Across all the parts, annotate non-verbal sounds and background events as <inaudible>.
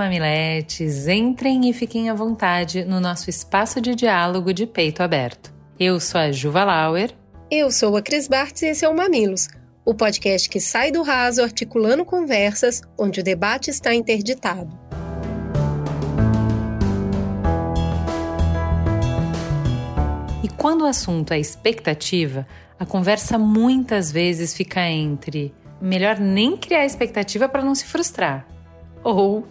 mamiletes, entrem e fiquem à vontade no nosso espaço de diálogo de peito aberto. Eu sou a Juva Lauer. Eu sou a Cris Bartz e esse é o Mamilos, o podcast que sai do raso articulando conversas onde o debate está interditado. E quando o assunto é expectativa, a conversa muitas vezes fica entre melhor nem criar expectativa para não se frustrar ou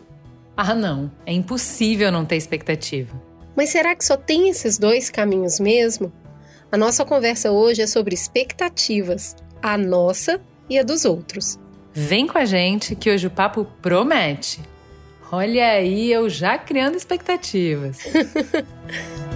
ah, não, é impossível não ter expectativa. Mas será que só tem esses dois caminhos mesmo? A nossa conversa hoje é sobre expectativas, a nossa e a dos outros. Vem com a gente que hoje o papo promete. Olha aí, eu já criando expectativas. <laughs>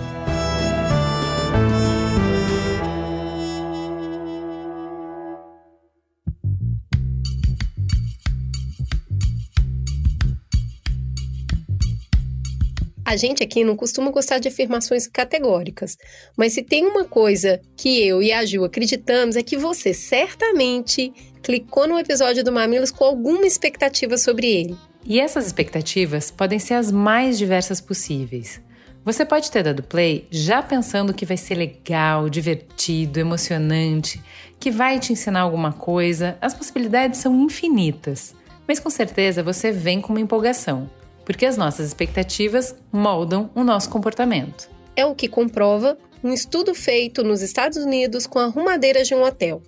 A gente aqui não costuma gostar de afirmações categóricas, mas se tem uma coisa que eu e a Ju acreditamos é que você certamente clicou no episódio do Mamilos com alguma expectativa sobre ele. E essas expectativas podem ser as mais diversas possíveis. Você pode ter dado play já pensando que vai ser legal, divertido, emocionante, que vai te ensinar alguma coisa. As possibilidades são infinitas. Mas com certeza você vem com uma empolgação porque as nossas expectativas moldam o nosso comportamento. É o que comprova um estudo feito nos Estados Unidos com arrumadeiras de um hotel.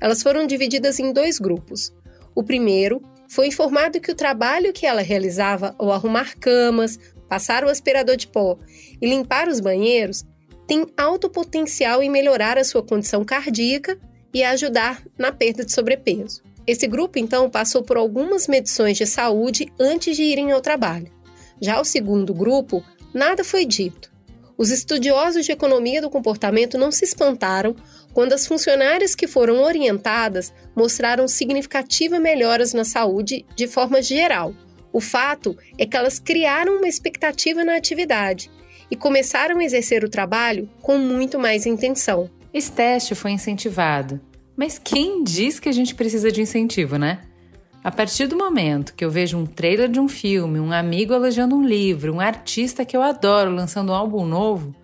Elas foram divididas em dois grupos. O primeiro foi informado que o trabalho que ela realizava ao arrumar camas, passar o aspirador de pó e limpar os banheiros tem alto potencial em melhorar a sua condição cardíaca e ajudar na perda de sobrepeso. Esse grupo, então, passou por algumas medições de saúde antes de irem ao trabalho. Já o segundo grupo, nada foi dito. Os estudiosos de economia do comportamento não se espantaram quando as funcionárias que foram orientadas mostraram significativas melhoras na saúde de forma geral. O fato é que elas criaram uma expectativa na atividade e começaram a exercer o trabalho com muito mais intenção. Esse teste foi incentivado mas quem diz que a gente precisa de incentivo, né? A partir do momento que eu vejo um trailer de um filme, um amigo elogiando um livro, um artista que eu adoro lançando um álbum novo,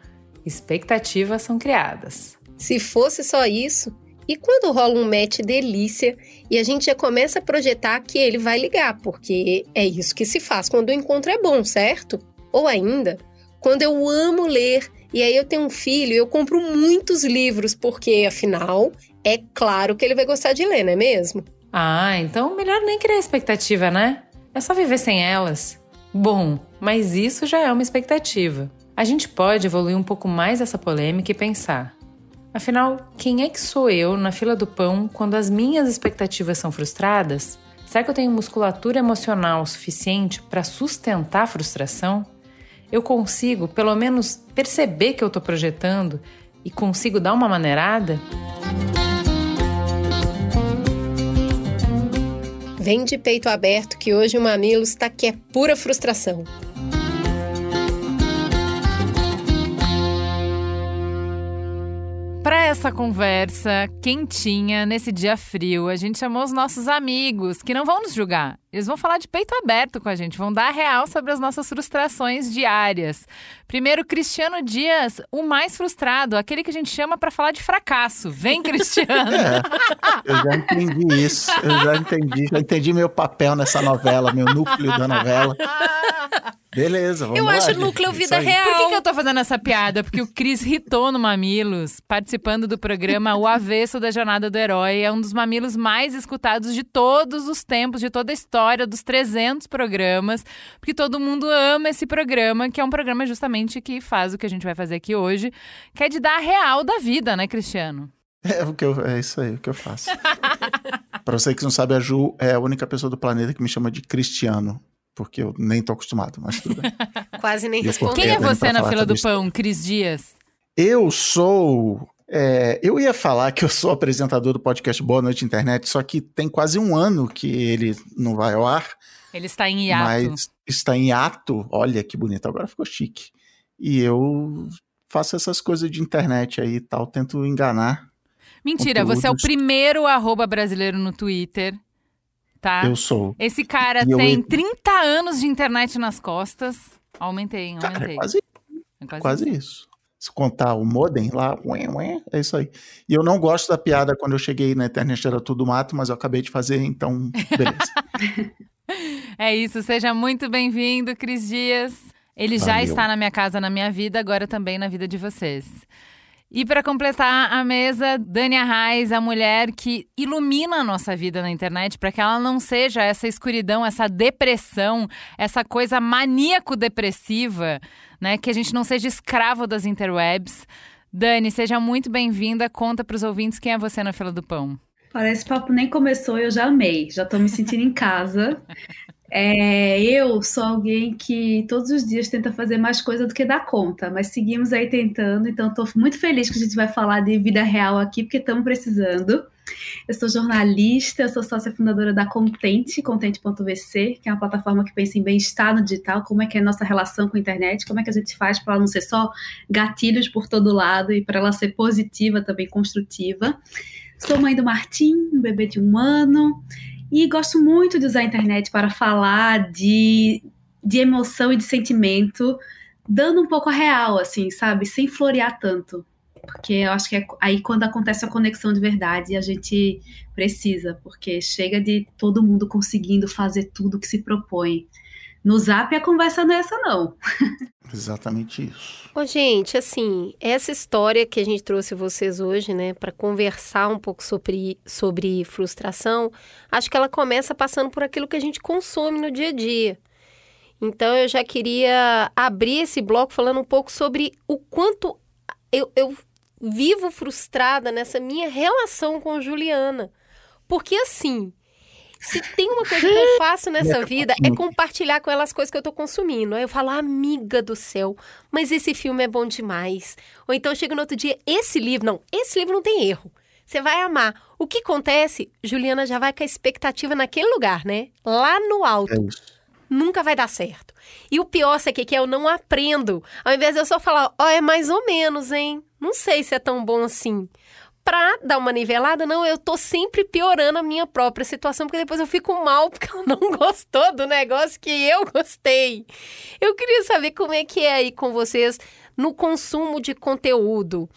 expectativas são criadas. Se fosse só isso, e quando rola um match delícia e a gente já começa a projetar que ele vai ligar, porque é isso que se faz quando o encontro é bom, certo? Ou ainda, quando eu amo ler e aí eu tenho um filho, eu compro muitos livros, porque afinal é claro que ele vai gostar de ler, não é mesmo? Ah, então melhor nem criar expectativa, né? É só viver sem elas. Bom, mas isso já é uma expectativa. A gente pode evoluir um pouco mais essa polêmica e pensar: afinal, quem é que sou eu na fila do pão quando as minhas expectativas são frustradas? Será que eu tenho musculatura emocional suficiente para sustentar a frustração? Eu consigo, pelo menos, perceber que eu estou projetando e consigo dar uma maneirada? Vem de peito aberto que hoje o Mamilos está que é pura frustração. Para essa conversa quentinha nesse dia frio, a gente chamou os nossos amigos que não vão nos julgar. Eles vão falar de peito aberto com a gente, vão dar real sobre as nossas frustrações diárias. Primeiro, Cristiano Dias, o mais frustrado, aquele que a gente chama para falar de fracasso. Vem, <laughs> Cristiano! É, eu já entendi isso, eu já entendi, já entendi meu papel nessa novela, meu núcleo da novela. Beleza, vamos Eu lá, acho núcleo vida real. Por que, que, eu tô fazendo essa piada? Porque o Cris ritou no Mamilos, participando do programa O Avesso da Jornada do Herói. É um dos mamilos mais escutados de todos os tempos, de toda a história, dos 300 programas. Porque todo mundo ama esse programa, que é um programa justamente que faz o que a gente vai fazer aqui hoje, que é de dar a real da vida, né, Cristiano? É, o que eu, é isso aí, o que eu faço. <laughs> Pra você que não sabe, a Ju é a única pessoa do planeta que me chama de Cristiano. porque eu nem tô acostumado, mas tudo bem. <laughs> Quase nem eu respondeu. Quem é você na fila do pão, Cris Dias? Eu sou. É, eu ia falar que eu sou apresentador do podcast Boa Noite Internet, só que tem quase um ano que ele não vai ao ar, Ele está em hiato. mas está em ato. Olha que bonito, agora ficou chique. E eu faço essas coisas de internet aí e tal, tento enganar. Mentira, você é o conteúdos. primeiro arroba brasileiro no Twitter, tá? Eu sou. Esse cara E eu tem ia- 30 anos de internet nas costas. Aumentei, hein? Cara, aumentei. é quase, É quase quase isso. Se contar o modem lá, ué, ué, é isso aí. E eu não gosto da piada quando eu cheguei na internet era tudo mato, mas eu acabei de fazer, então, beleza. <laughs> É isso, seja muito bem-vindo, Cris Dias. Ele já Valeu. está na minha casa, na minha vida, agora também na vida de vocês. E para completar a mesa, Dani Arraes, a mulher que ilumina a nossa vida na internet para que ela não seja essa escuridão, essa depressão, essa coisa maníaco-depressiva, né? Que a gente não seja escravo das interwebs. Dani, seja muito bem-vinda. Conta para os ouvintes quem é você na fila do pão. Parece papo nem começou, eu já amei, já tô me sentindo em casa. <laughs> É, eu sou alguém que todos os dias tenta fazer mais coisa do que dá conta, mas seguimos aí tentando, então estou muito feliz que a gente vai falar de vida real aqui, porque estamos precisando. Eu sou jornalista, eu sou sócia fundadora da Contente, contente.vc, que é uma plataforma que pensa em bem-estar no digital, como é que é a nossa relação com a internet, como é que a gente faz para ela não ser só gatilhos por todo lado e para ela ser positiva, também construtiva. Sou mãe do Martim, um bebê de um ano, e gosto muito de usar a internet para falar de, de emoção e de sentimento, dando um pouco a real, assim, sabe? Sem florear tanto. Porque eu acho que é aí quando acontece a conexão de verdade, a gente precisa, porque chega de todo mundo conseguindo fazer tudo que se propõe. No zap a conversa não é essa, não. <laughs> Exatamente isso. Ô, gente, assim, essa história que a gente trouxe vocês hoje, né, para conversar um pouco sobre, sobre frustração, acho que ela começa passando por aquilo que a gente consome no dia a dia. Então, eu já queria abrir esse bloco falando um pouco sobre o quanto eu, eu vivo frustrada nessa minha relação com Juliana. Porque, assim, se tem uma coisa que eu faço nessa <laughs> vida é compartilhar com ela as coisas que eu tô consumindo. Aí eu falo, amiga do céu, mas esse filme é bom demais. Ou então chega no outro dia, esse livro, não, esse livro não tem erro. Você vai amar. O que acontece? Juliana já vai com a expectativa naquele lugar, né? Lá no alto. É isso. Nunca vai dar certo. E o pior, sabe o que que é? Eu não aprendo. Ao invés de eu só falar, ó, é mais ou menos, hein? Não sei se é tão bom assim pra dar uma nivelada, não, eu tô sempre piorando a minha própria situação, porque depois eu fico mal porque ela não <laughs> gostou do negócio que eu gostei. Eu queria saber como é que é aí com vocês no consumo de conteúdo.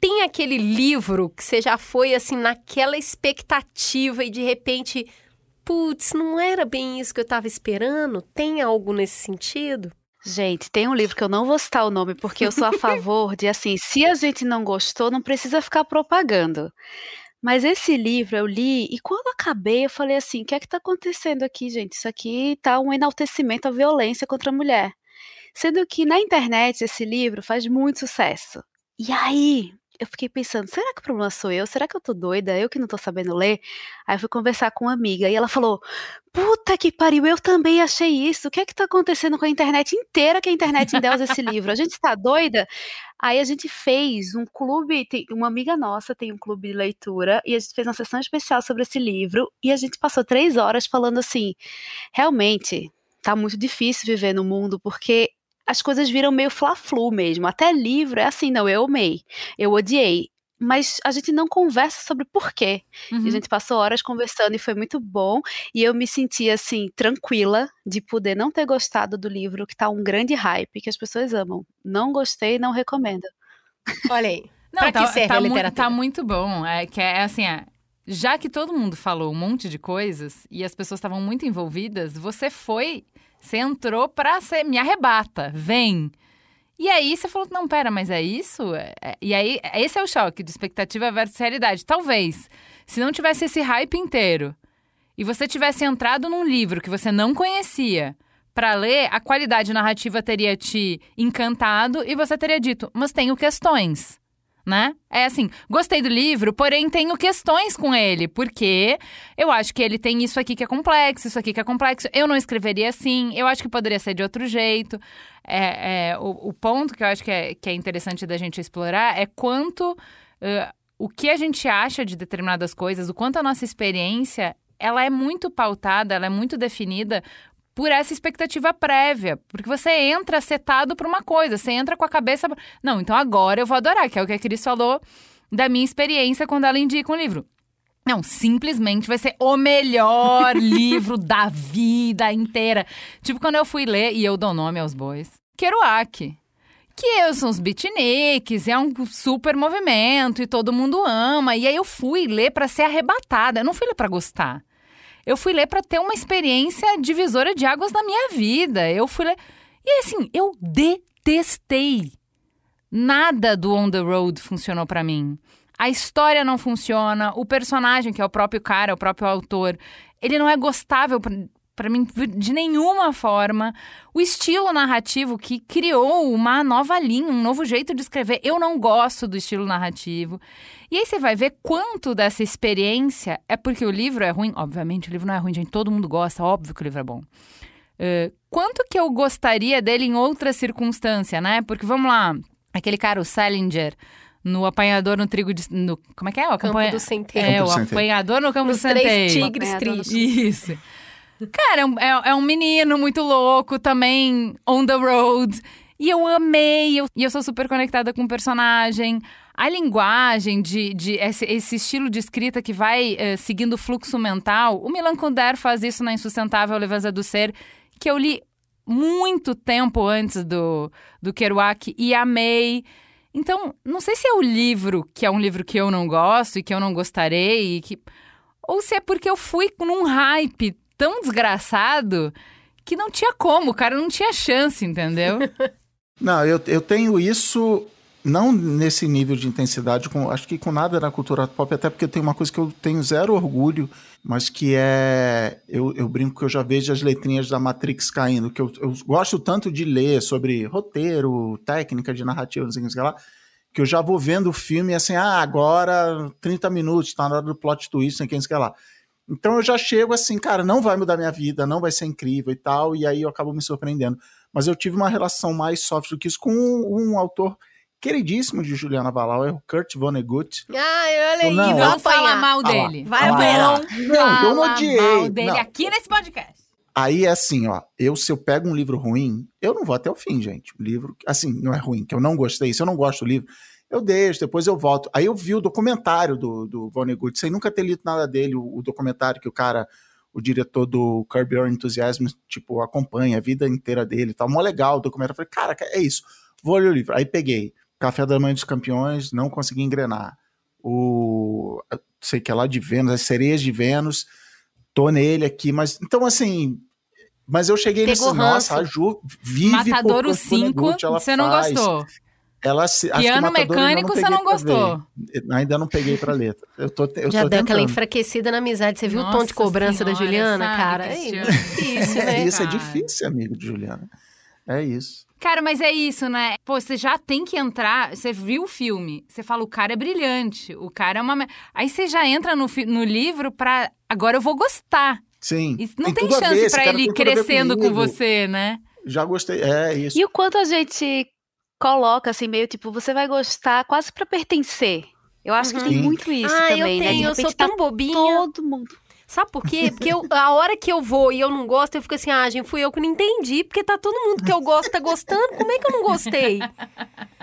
Tem aquele livro que você já foi assim naquela expectativa e de repente, putz, não era bem isso que eu tava esperando? Tem algo nesse sentido? Gente, tem um livro que eu não vou citar o nome, porque eu sou a <laughs> favor de, assim, se a gente não gostou, não precisa ficar propagando. Mas esse livro eu li e quando acabei, eu falei assim: o que é que tá acontecendo aqui, gente? Isso aqui tá um enaltecimento à violência contra a mulher. Sendo que na internet esse livro faz muito sucesso. E aí, eu fiquei pensando, será que o problema sou eu? Será que eu tô doida? Eu que não tô sabendo ler? Aí eu fui conversar com uma amiga e ela falou: Puta que pariu, eu também achei isso. O que é que tá acontecendo com a internet inteira que a internet endeusa esse livro? A gente tá doida? Aí a gente fez um clube, tem, uma amiga nossa tem um clube de leitura e a gente fez uma sessão especial sobre esse livro e a gente passou três horas falando assim, realmente tá muito difícil viver no mundo porque as coisas viram meio fla-flu mesmo. Até livro é assim, não, eu amei, eu odiei. Mas a gente não conversa sobre porquê. Uhum. A gente passou horas conversando e foi muito bom. E eu me senti, assim, tranquila de poder não ter gostado do livro, que tá um grande hype, que as pessoas amam. Não gostei, não recomendo. Olha aí. Não, Pra tá, que serve tá a mu- literatura? tá muito bom. É que é assim, é, já que todo mundo falou um monte de coisas e as pessoas estavam muito envolvidas, você foi, você entrou pra ser, me arrebata, vem. E aí você falou, não, pera, mas é isso? É- é- E aí, esse é o choque de expectativa versus realidade. Talvez, se não tivesse esse hype inteiro e você tivesse entrado num livro que você não conhecia pra ler, a qualidade narrativa teria te encantado e você teria dito, mas tenho questões. Né? É assim, gostei do livro, porém tenho questões com ele, porque eu acho que ele tem isso aqui que é complexo, isso aqui que é complexo. Eu não escreveria assim, eu acho que poderia ser de outro jeito. É, é o, o, ponto que eu acho que é, que é interessante da gente explorar é quanto uh, o que a gente acha de determinadas coisas, o quanto a nossa experiência ela é muito pautada, ela é muito definida por essa expectativa prévia. Porque você entra setado para uma coisa, você entra com a cabeça. Não, então agora eu vou adorar, que é o que a Cris falou da minha experiência quando ela indica um livro. Não, simplesmente vai ser o melhor <laughs> livro da vida inteira. Tipo, quando eu fui ler, e eu dou nome aos bois, Kerouac. Que são os beatniks, é um super movimento e todo mundo ama. E aí eu fui ler para ser arrebatada. Eu não fui ler para gostar. Eu fui ler para ter uma experiência divisora de águas na minha vida. Eu fui ler. E assim, eu detestei. Nada do On the Road funcionou para mim. A história não funciona, o personagem, que é o próprio cara, o próprio autor, ele não é gostável para mim de nenhuma forma. O estilo narrativo que criou uma nova linha, um novo jeito de escrever. Eu não gosto do estilo narrativo. E aí você vai ver quanto dessa experiência é porque o livro é ruim. Obviamente, o livro não é ruim, gente. Todo mundo gosta, óbvio que o livro é bom. Uh, quanto que eu gostaria dele em outra circunstância, né? Porque vamos lá, aquele cara, o Salinger no apanhador no trigo de. No, como é que é? O campo do centeio. É, o apanhador no campo Nos do centeio. Três tigres tristes. Isso. Cara, é, é, é, um menino muito louco, também on the road. E eu amei, eu, e eu sou super conectada com o personagem. A linguagem de, de esse, esse, estilo de escrita que vai uh, seguindo o fluxo mental, o Milan Kundera faz isso na Insustentável Leveza do Ser, que eu li muito tempo antes do, do Kerouac e amei. Então, não sei se é o livro que é um livro que eu não gosto e que eu não gostarei, que... ou se é porque eu fui num hype tão desgraçado que não tinha como, o cara não tinha chance, entendeu? <laughs> não, eu, eu tenho isso não nesse nível de intensidade, com, acho que com nada na cultura pop, até porque tem uma coisa que eu tenho zero orgulho, mas que é. Eu, eu brinco que eu já vejo as letrinhas da Matrix caindo, que eu, eu gosto tanto de ler sobre roteiro, técnica de narrativa, não sei o que lá, que eu já vou vendo o filme assim, ah, agora 30 minutos, tá na hora do plot twist, não sei o que lá. Então eu já chego assim, cara, não vai mudar minha vida, não vai ser incrível e tal, e aí eu acabo me surpreendendo. Mas eu tive uma relação mais soft do que isso com um, um autor queridíssimo de Juliana Valau, é o Kurt Vonnegut. Ah, eu olhei, não, vamos falar mal dele. Vai apanhar. Não, eu não odiei. mal dele não. aqui nesse podcast. Aí é assim, ó, eu se eu pego um livro ruim, eu não vou até o fim, gente. O livro, assim, não é ruim, que eu não gostei, se eu não gosto do livro, eu deixo, depois eu volto. Aí eu vi o documentário do, do Vonnegut, sem nunca ter lido nada dele, o, o documentário que o cara, o diretor do Curb Your Enthusiasm, tipo, acompanha a vida inteira dele e tal. Mó legal o documentário. Eu falei, cara, é isso, vou ler o livro. Aí peguei Café da Manhã dos Campeões, não consegui engrenar. O, sei que é lá de Vênus, as sereias de Vênus, tô nele aqui, mas, então assim... Mas eu cheguei Pegou nesse, nossa, a Ju vive Matadouro 5, você não faz, gostou. Ela se, Piano mecânico, não você não gostou. Ainda não peguei pra letra. Eu tô, eu Já tô deu tentando. aquela enfraquecida na amizade. Você viu Nossa o tom de cobrança senhora, da Juliana, sabe, cara? É difícil, <laughs> né? É isso, é difícil, amigo de Juliana. É isso. Cara, mas é isso, né? Pô, você já tem que entrar. Você viu o filme, você fala, o cara é brilhante, o cara é uma. Aí você já entra no, no livro pra. Agora eu vou gostar. Sim. E não tem, tem, chance cara ele crescendo com você, né? Já gostei. É isso. E o quanto a gente coloca assim, meio tipo, você vai gostar quase pra pertencer. Eu acho que tem Sim. muito isso ah, também, eu né? De tenho, eu sou repente tá tão bobinha. todo mundo. Sabe por quê? Porque eu- a hora que eu vou e eu não gosto, eu fico assim, ah, gente, fui eu que não entendi, porque tá todo mundo que eu gosto tá gostando, como é que eu não gostei?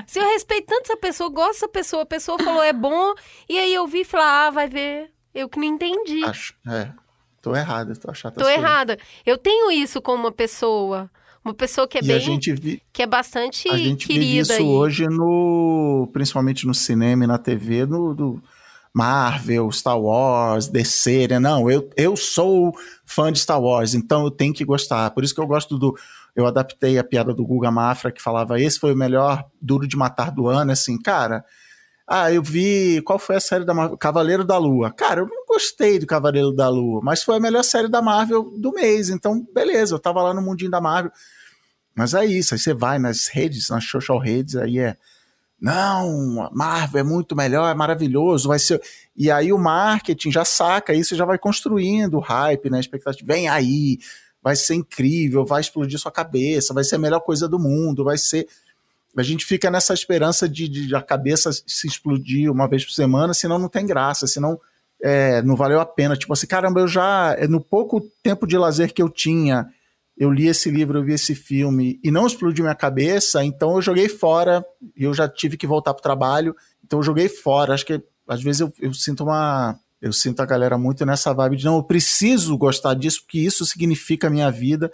Se eu respeito tanto essa pessoa, gosto dessa pessoa, a pessoa falou é bom, e aí eu vi e falei, ah, vai ver, eu que não entendi. Acho, é. Tô errada, tô achando. Tô errada. Eu tenho isso com uma pessoa, uma pessoa que é E bem, a gente, que é bastante a gente vive querida isso aí. hoje no. Principalmente no cinema e na TV, no. do Marvel, Star Wars, DC, né? Não, eu, eu sou fã de Star Wars, então eu tenho que gostar. Por isso que eu gosto do. Eu adaptei a piada do Guga Mafra, que falava: esse foi o melhor duro de matar do ano. Assim, cara, ah, eu vi. Qual foi a série da Marvel? Cavaleiro da Lua. Cara, eu não gostei do Cavaleiro da Lua, mas foi a melhor série da Marvel do mês. Então, beleza, eu tava lá no mundinho da Marvel. Mas é isso, aí você vai nas redes, nas social redes, aí é não, Marvel é muito melhor, é maravilhoso, vai ser. E aí o marketing já saca isso, já vai construindo o hype, né? Expectativa, vem aí, vai ser incrível, vai explodir sua cabeça, vai ser a melhor coisa do mundo, vai ser. A gente fica nessa esperança de, de a cabeça se explodir uma vez por semana, senão não tem graça, senão é, não valeu a pena. Tipo assim, caramba, eu já, é, no pouco tempo de lazer que eu tinha, eu li esse livro, eu vi esse filme e não explodiu minha cabeça, então eu joguei fora e eu já tive que voltar pro trabalho, então eu joguei fora. Acho que às vezes eu, eu sinto uma. Eu sinto a galera muito nessa vibe de não, eu preciso gostar disso, porque isso significa a minha vida.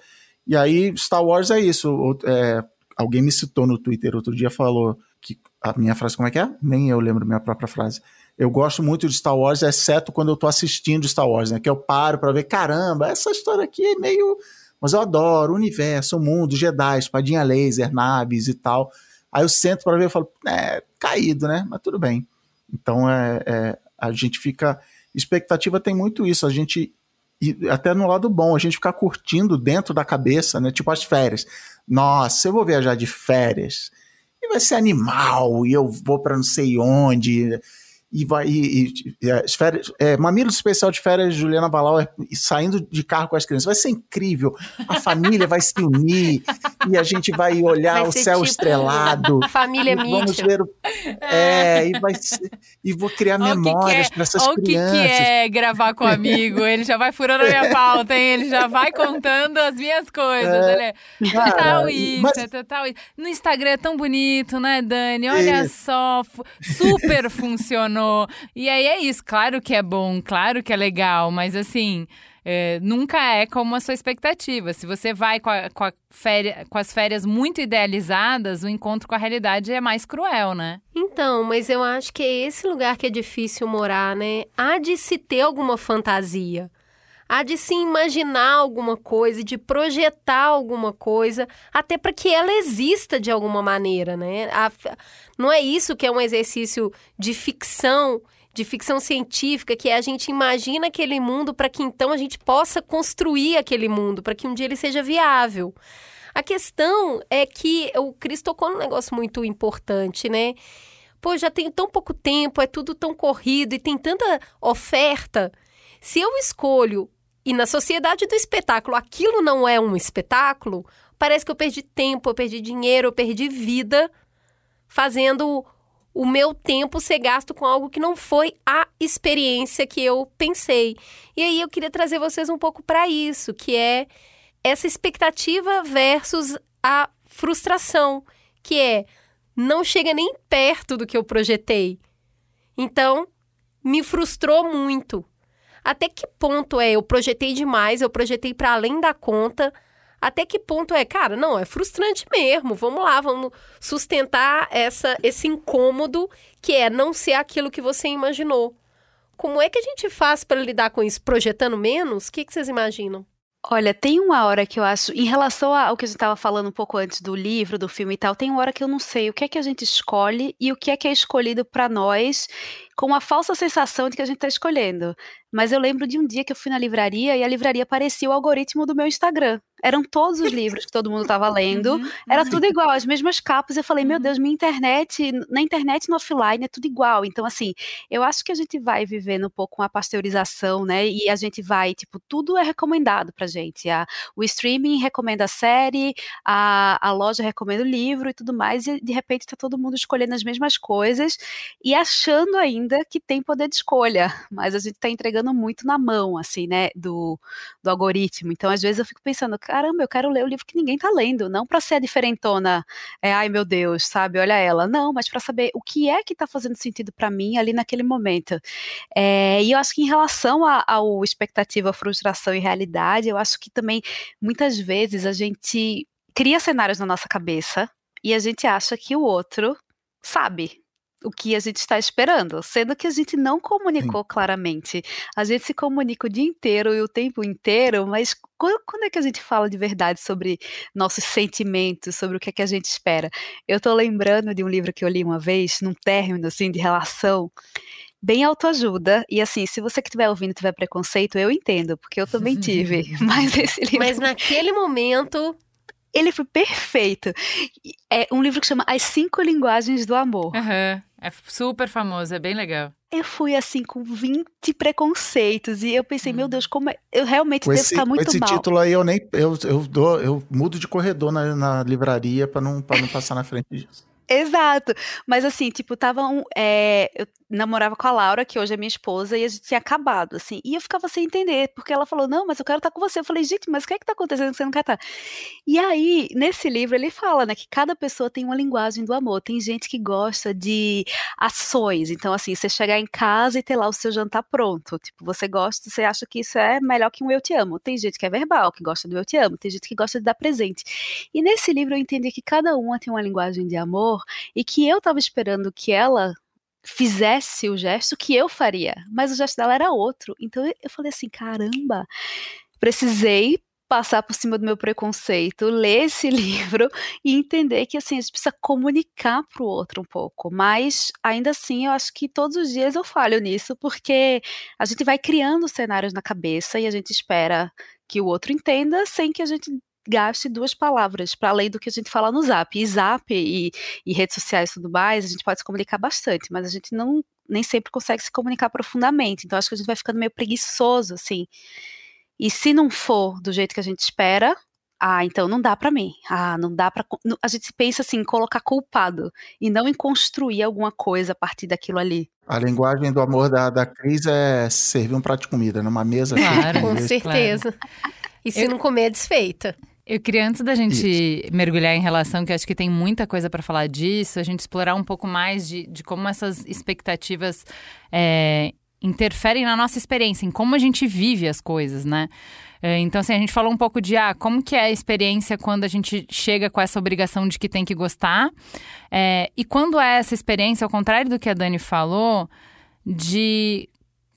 E aí, Star Wars é isso. É, alguém me citou no Twitter outro dia, falou que a minha frase, como é que é? Nem eu lembro minha própria frase. Eu gosto muito de Star Wars, exceto quando eu tô assistindo Star Wars, né? Que eu paro para ver, caramba, essa história aqui é meio mas eu adoro o universo, o mundo, Jedi, espadinha laser, naves e tal. Aí eu sento para ver e falo, é, caído, né? Mas tudo bem. Então é, é, a gente fica. Expectativa tem muito isso, a gente. Até no lado bom, a gente ficar curtindo dentro da cabeça, né? Tipo as férias. Nossa, eu vou viajar de férias. E vai ser animal, e eu vou para não sei onde e vai e, e, é, férias, é, Mamilo Especial de Férias Juliana Balau saindo de carro com as crianças. Vai ser incrível. A família vai se unir e a gente vai olhar vai o céu tipo estrelado. <laughs> Família Vamos ver o, é, e vai ser, e vou criar memórias para essas crianças. O que, que é gravar com um amigo? Ele já vai furando a minha <laughs> pauta, hein? Ele já vai contando as minhas coisas. É, ele é total isso, mas... é total isso. No Instagram é tão bonito, né, Dani? Olha só, super funcionou e aí é isso, claro que é bom, claro que é legal, mas assim. É, nunca é como a sua expectativa. Se você vai com, a, com, a com, as férias muito idealizadas, o encontro com a realidade é mais cruel, né? Então, mas eu acho que é esse lugar que é difícil morar, né? Há de se ter alguma fantasia há de se imaginar alguma coisa, de projetar alguma coisa, até para que ela exista de alguma maneira, né? A, não é isso que é um exercício de ficção, de ficção científica, que é a gente imagina aquele mundo para que então a gente possa construir aquele mundo, para que um dia ele seja viável. A questão é que o Cris tocou num negócio muito importante, né? Pô, já tenho tão pouco tempo, é tudo tão corrido e tem tanta oferta. Se eu escolho e na sociedade do espetáculo aquilo não é um espetáculo, parece que eu perdi tempo, eu perdi dinheiro, eu perdi vida fazendo o meu tempo ser gasto com algo que não foi a experiência que eu pensei. E aí eu queria trazer vocês um pouco para isso, que é essa expectativa versus a frustração, que é não chega nem perto do que eu projetei. Então, me frustrou muito até que ponto é eu projetei demais, eu projetei para além da conta? Até que ponto é, cara, não, é frustrante mesmo. Vamos lá, vamos sustentar essa esse incômodo que é não ser aquilo que você imaginou. Como é que a gente faz para lidar com isso? Projetando menos? O que, que vocês imaginam? Olha, tem uma hora que eu acho, em relação ao que a gente estava falando um pouco antes do livro, do filme e tal, tem uma hora que eu não sei o que é que a gente escolhe e o que é que é escolhido para nós com uma falsa sensação de que a gente está escolhendo. Mas eu lembro de um dia que eu fui na livraria e a livraria parecia o algoritmo do meu Instagram. Eram todos os livros que todo mundo estava lendo, uhum, era uhum. tudo igual, as mesmas capas. Eu falei, meu uhum. Deus, minha internet, na internet e no offline é tudo igual. Então, assim, eu acho que a gente vai vivendo um pouco uma pasteurização, né? E a gente vai, tipo, tudo é recomendado pra gente. A, o streaming recomenda a série, a, a loja recomenda o livro e tudo mais, e de repente tá todo mundo escolhendo as mesmas coisas e achando ainda ainda que tem poder de escolha, mas a gente está entregando muito na mão, assim, né, do, do algoritmo. Então, às vezes eu fico pensando, caramba, eu quero ler o livro que ninguém está lendo, não para ser a diferentona, é, ai meu Deus, sabe, olha ela, não, mas para saber o que é que está fazendo sentido para mim ali naquele momento. É, e eu acho que em relação ao expectativa, frustração e realidade, eu acho que também muitas vezes a gente cria cenários na nossa cabeça e a gente acha que o outro sabe o que a gente está esperando, sendo que a gente não comunicou Sim. claramente. A gente se comunica o dia inteiro e o tempo inteiro, mas quando, quando, é que a gente fala de verdade sobre nossos sentimentos, sobre o que é que a gente espera? Eu estou lembrando de um livro que eu li uma vez, num término assim de relação, bem autoajuda. E assim, se você que estiver ouvindo tiver preconceito, eu entendo, porque eu também tive. <laughs> <laughs> mas esse livro. Mas naquele momento Ele foi perfeito. É um livro que chama As Cinco Linguagens do Amor. Uhum. É super famoso, é bem legal. Eu fui assim com 20 preconceitos e eu pensei, hum. meu Deus, como é... eu realmente com devo esse, ficar muito com esse mal. título aí eu nem eu, eu dou eu mudo de corredor na, na livraria para não para não passar na frente disso. Exato. Mas assim, tipo, tava um, é, eu namorava com a Laura, que hoje é minha esposa, e a gente tinha acabado, assim. E eu ficava sem entender, porque ela falou, não, mas eu quero estar com você. Eu falei, gente, mas o que é que tá acontecendo que você não quer estar? E aí, nesse livro, ele fala, né, que cada pessoa tem uma linguagem do amor. Tem gente que gosta de ações. Então, assim, você chegar em casa e ter lá o seu jantar pronto. Tipo, você gosta, você acha que isso é melhor que um eu te amo. Tem gente que é verbal, que gosta do eu te amo. Tem gente que gosta de dar presente. E nesse livro eu entendi que cada uma tem uma linguagem de amor e que eu estava esperando que ela fizesse o gesto que eu faria, mas o gesto dela era outro. Então eu falei assim, caramba, precisei passar por cima do meu preconceito, ler esse <laughs> livro e entender que assim a gente precisa comunicar para o outro um pouco. Mas ainda assim, eu acho que todos os dias eu falho nisso, porque a gente vai criando cenários na cabeça e a gente espera que o outro entenda sem que a gente gaste duas palavras, para além do que a gente fala no Zap. E Zap e, e redes sociais e tudo mais, a gente pode se comunicar bastante, mas a gente não nem sempre consegue se comunicar profundamente. Então acho que a gente vai ficando meio preguiçoso, assim. E se não for do jeito que a gente espera, ah, então não dá para mim. Ah, não dá para a gente pensa assim, em colocar culpado e não em construir alguma coisa a partir daquilo ali. A linguagem do amor da, da Cris é servir um prato de comida numa mesa. Claro, com certeza. Claro. E se Eu... não comer, é desfeita. Eu queria, antes da gente Isso. mergulhar em relação, que acho que tem muita coisa para falar disso, a gente explorar um pouco mais de, de como essas expectativas é, interferem na nossa experiência, em como a gente vive as coisas, né? É, então, assim, a gente falou um pouco de ah, como que é a experiência quando a gente chega com essa obrigação de que tem que gostar. É, e quando é essa experiência, ao contrário do que a Dani falou, de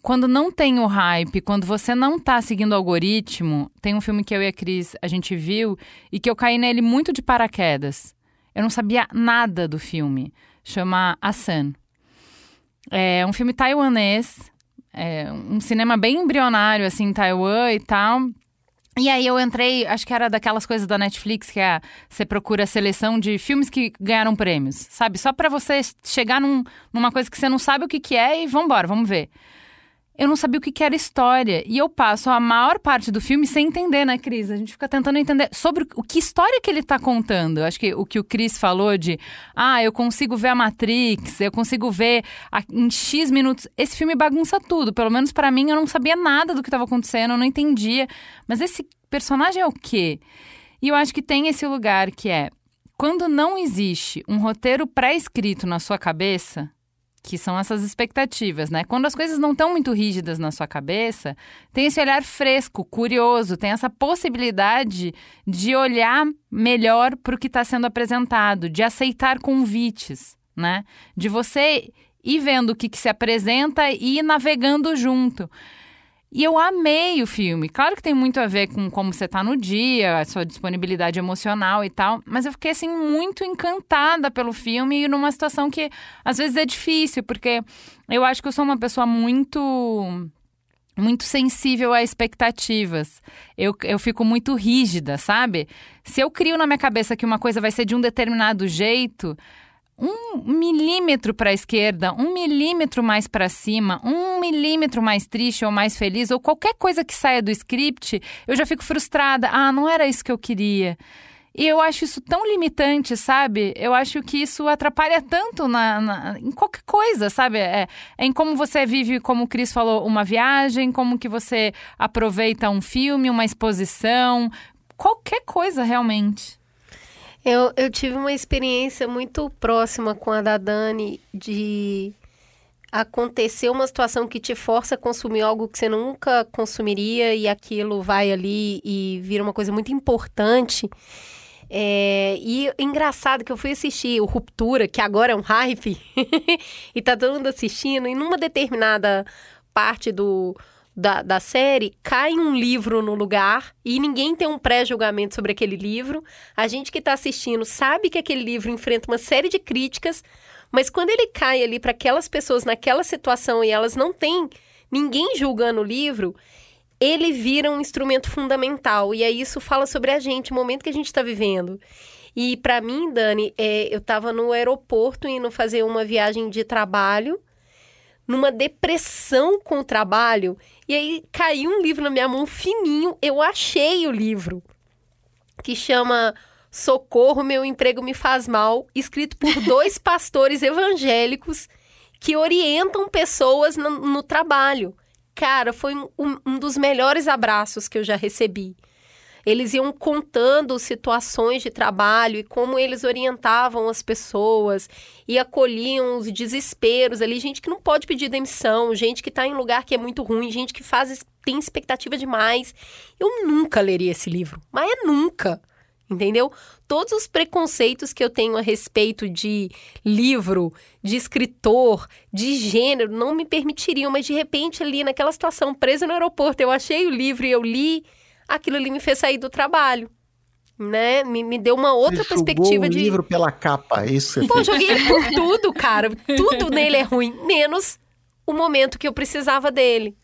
quando não tem o hype, quando você não tá seguindo o algoritmo, tem um filme que eu e a Cris a gente viu e que eu caí nele muito de paraquedas. Eu não sabia nada do filme. Chama A Sun. É um filme taiwanês, é um cinema bem embrionário, assim, em Taiwan e tal. E aí eu entrei, acho que era daquelas coisas da Netflix que é, você procura a seleção de filmes que ganharam prêmios, sabe? Só para você chegar num, numa coisa que você não sabe o que, que é e vambora, vamos ver eu não sabia o que, era história. E eu passo a maior parte do filme sem entender, né, Cris? A gente fica tentando entender sobre o que história que ele está contando. Acho que o que o Cris falou de ah, eu consigo ver a Matrix, eu consigo ver a, em X minutos. Esse filme bagunça tudo. Pelo menos para mim, eu não sabia nada do que estava acontecendo, eu não entendia. Mas esse personagem é o quê? E eu acho que tem esse lugar que é quando não existe um roteiro pré-escrito na sua cabeça, que são essas expectativas, né? Quando as coisas não estão muito rígidas na sua cabeça, tem esse olhar fresco, curioso, tem essa possibilidade de olhar melhor para o que está sendo apresentado, de aceitar convites, né? De você ir vendo o que, que se apresenta e ir navegando junto. E eu amei o filme. Claro que tem muito a ver com como você tá no dia, a sua disponibilidade emocional e tal, mas eu fiquei assim muito encantada pelo filme e numa situação que às vezes é difícil, porque eu acho que eu sou uma pessoa muito muito sensível a expectativas. Eu, eu fico muito rígida, sabe? Se eu crio na minha cabeça que uma coisa vai ser de um determinado jeito, um milímetro para a esquerda, um milímetro mais para cima, um milímetro mais triste ou mais feliz, ou qualquer coisa que saia do script, eu já fico frustrada. Ah, não era isso que eu queria. E eu acho isso tão limitante, sabe? Eu acho que isso atrapalha tanto na, na em qualquer coisa, sabe? É, é, em como você vive, como o Cris falou, uma viagem, como que você aproveita um filme, uma exposição, qualquer coisa realmente. Eu, eu tive uma experiência muito próxima com a da Dani de acontecer uma situação que te força a consumir algo que você nunca consumiria e aquilo vai ali e vira uma coisa muito importante. É, e engraçado que eu fui assistir o Ruptura, que agora é um hype, <laughs> e tá todo mundo assistindo, e numa determinada parte do, da, da série, cai um livro no lugar e ninguém tem um pré-julgamento sobre aquele livro. A gente que está assistindo sabe que aquele livro enfrenta uma série de críticas, mas quando ele cai ali para aquelas pessoas naquela situação e elas não têm ninguém julgando o livro, ele vira um instrumento fundamental. E aí isso fala sobre a gente, o momento que a gente está vivendo. E para mim, Dani, é, eu estava no aeroporto indo fazer uma viagem de trabalho, numa depressão com o trabalho, e aí caiu um livro na minha mão fininho, eu achei o livro, que chama Socorro, meu emprego me faz mal, escrito por <laughs> dois pastores evangélicos que orientam pessoas no, no trabalho. Cara, foi um, um dos melhores abraços que eu já recebi. Eles iam contando situações de trabalho e como eles orientavam as pessoas e acolhiam os desesperos ali. Gente que não pode pedir demissão, gente que está em lugar que é muito ruim, gente que faz tem expectativa demais. Eu nunca leria esse livro, mas é nunca entendeu? Todos os preconceitos que eu tenho a respeito de livro, de escritor, de gênero, não me permitiriam, mas de repente ali naquela situação, presa no aeroporto, eu achei o livro e eu li, aquilo ali me fez sair do trabalho. Né? Me, me deu uma outra Você perspectiva o de. livro pela capa, é isso. Pô, joguei ele por <laughs> tudo, cara. Tudo nele é ruim, menos o momento que eu precisava dele.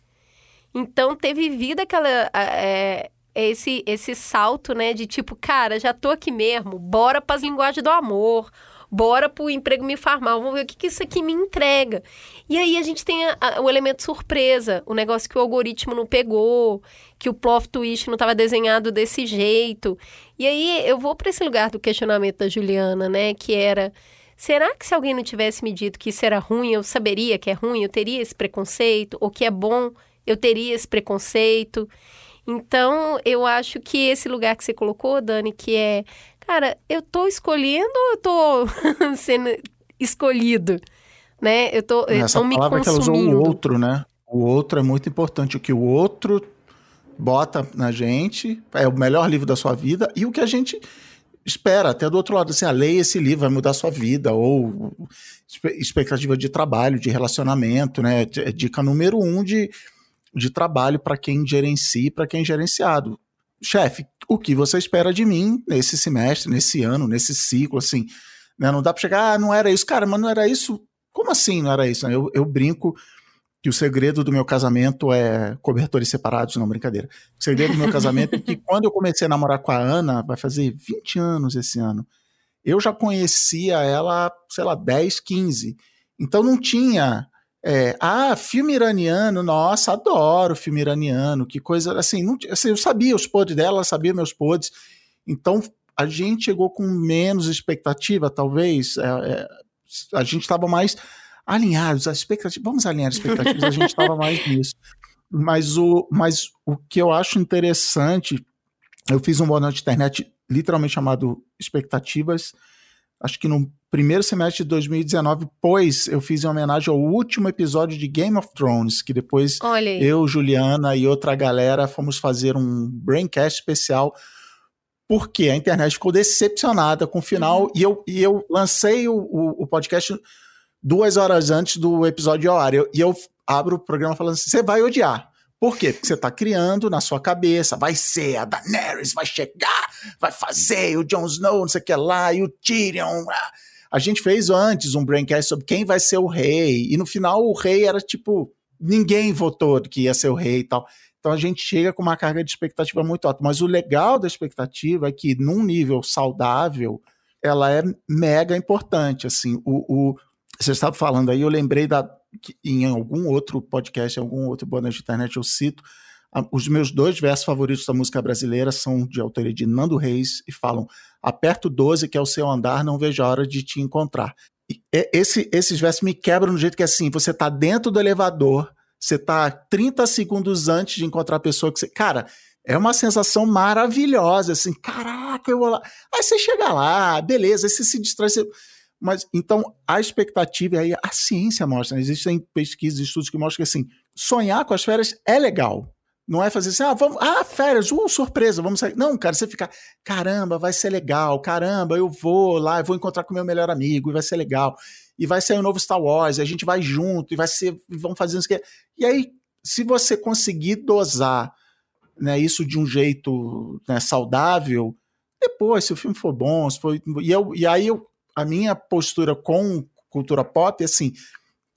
Então, ter vivido aquela. É, esse, esse salto, né? De tipo, cara, já tô aqui mesmo, bora pras linguagens do amor, bora pro emprego me farmar, vamos ver o que, que isso aqui me entrega. E aí a gente tem a- a- o elemento surpresa, o negócio que o algoritmo não pegou, que o plot twist não estava desenhado desse jeito. E aí eu vou para esse lugar do questionamento da Juliana, né? Que era. Será que se alguém não tivesse me dito que isso era ruim, eu saberia que é ruim, eu teria esse preconceito? Ou que é bom, eu teria esse preconceito? Então, eu acho que esse lugar que você colocou, Dani, que é, cara, eu tô escolhendo ou eu tô <laughs> sendo escolhido? Né? Eu tô, eu Essa tô me palavra que ela usou, consumindo. o outro, né? O outro é muito importante. O que o outro bota na gente é o melhor livro da sua vida e o que a gente espera até do outro lado. Assim, ah, leia esse livro, vai mudar a sua vida. Ou expectativa de trabalho, de relacionamento, né? É Dica número um de, de trabalho para quem gerencia e para quem é gerenciado. Chefe, o que você espera de mim nesse semestre, nesse ano, nesse ciclo, assim? né? Não dá para chegar, ah, não era isso. Cara, mas não era isso como assim não era isso? Eu, eu brinco que o segredo do meu casamento é cobertores separados, não, brincadeira. O segredo do meu casamento é que <laughs> quando eu comecei a namorar com a Ana, vai fazer 20 anos esse ano, eu já conhecia ela, sei lá, 10, 15. Então não tinha. É, ah, filme iraniano, nossa, adoro filme iraniano, que coisa. Assim, não, assim, eu sabia os podres dela, ela sabia meus podres. Então a gente chegou com menos expectativa, talvez. é, é, a gente estava mais alinhados, as expectativas, vamos alinhar as expectativas, a gente estava <laughs> mais nisso. Mas o, mas o que eu acho interessante, eu fiz um Boa Noite Internet literalmente chamado Expectativas, acho que no primeiro semestre de 2019, pois eu fiz em homenagem ao último episódio de Game of Thrones, que depois eu, Juliana e outra galera fomos fazer um Braincast especial porque a internet ficou decepcionada com o final e, eu, e eu lancei o, o, o podcast duas horas antes do episódio ao ar. Eu- e eu abro o programa falando assim: você vai odiar. Por quê? Porque você está criando na sua cabeça, vai ser a Daenerys, vai chegar, vai fazer o Jon Snow, não sei o que lá, e o Tyrion. A gente fez antes um braincast sobre quem vai ser o rei, e no final o rei era tipo, ninguém votou que ia ser o rei e tal. Então a gente chega com uma carga de expectativa muito alta. Mas o legal da expectativa é que, num nível saudável, ela é mega importante. Assim, o, o- você estava falando aí, eu lembrei da que em algum outro podcast, em algum outro Noite de internet, eu cito. Os meus dois versos favoritos da música brasileira são de autoria de Nando Reis e falam: Aperto 12, que é o seu andar, não vejo a hora de te encontrar. E e- esse- esses versos me quebram no jeito que é assim: você está dentro do elevador, você tá 30 segundos antes de encontrar a pessoa que você. Cara, é uma sensação maravilhosa, assim, caraca, eu vou lá. Aí você chega lá, beleza, aí você se distrai. Você... Mas então a expectativa, aí a ciência mostra, né? existem pesquisas, estudos que mostram que assim, sonhar com as férias é legal. Não é fazer assim, ah, vamos, ah, férias, uh, surpresa, vamos sair. Não, cara, você fica, caramba, vai ser legal, caramba, eu vou lá, eu vou encontrar com meu melhor amigo, e vai ser legal. E vai sair o novo Star Wars, a gente vai junto, e vai ser, vamos fazer isso que. E aí, se você conseguir dosar né, isso de um jeito né, saudável, depois, se o filme for bom, se for, e, eu, e aí eu, a minha postura com cultura pop é assim,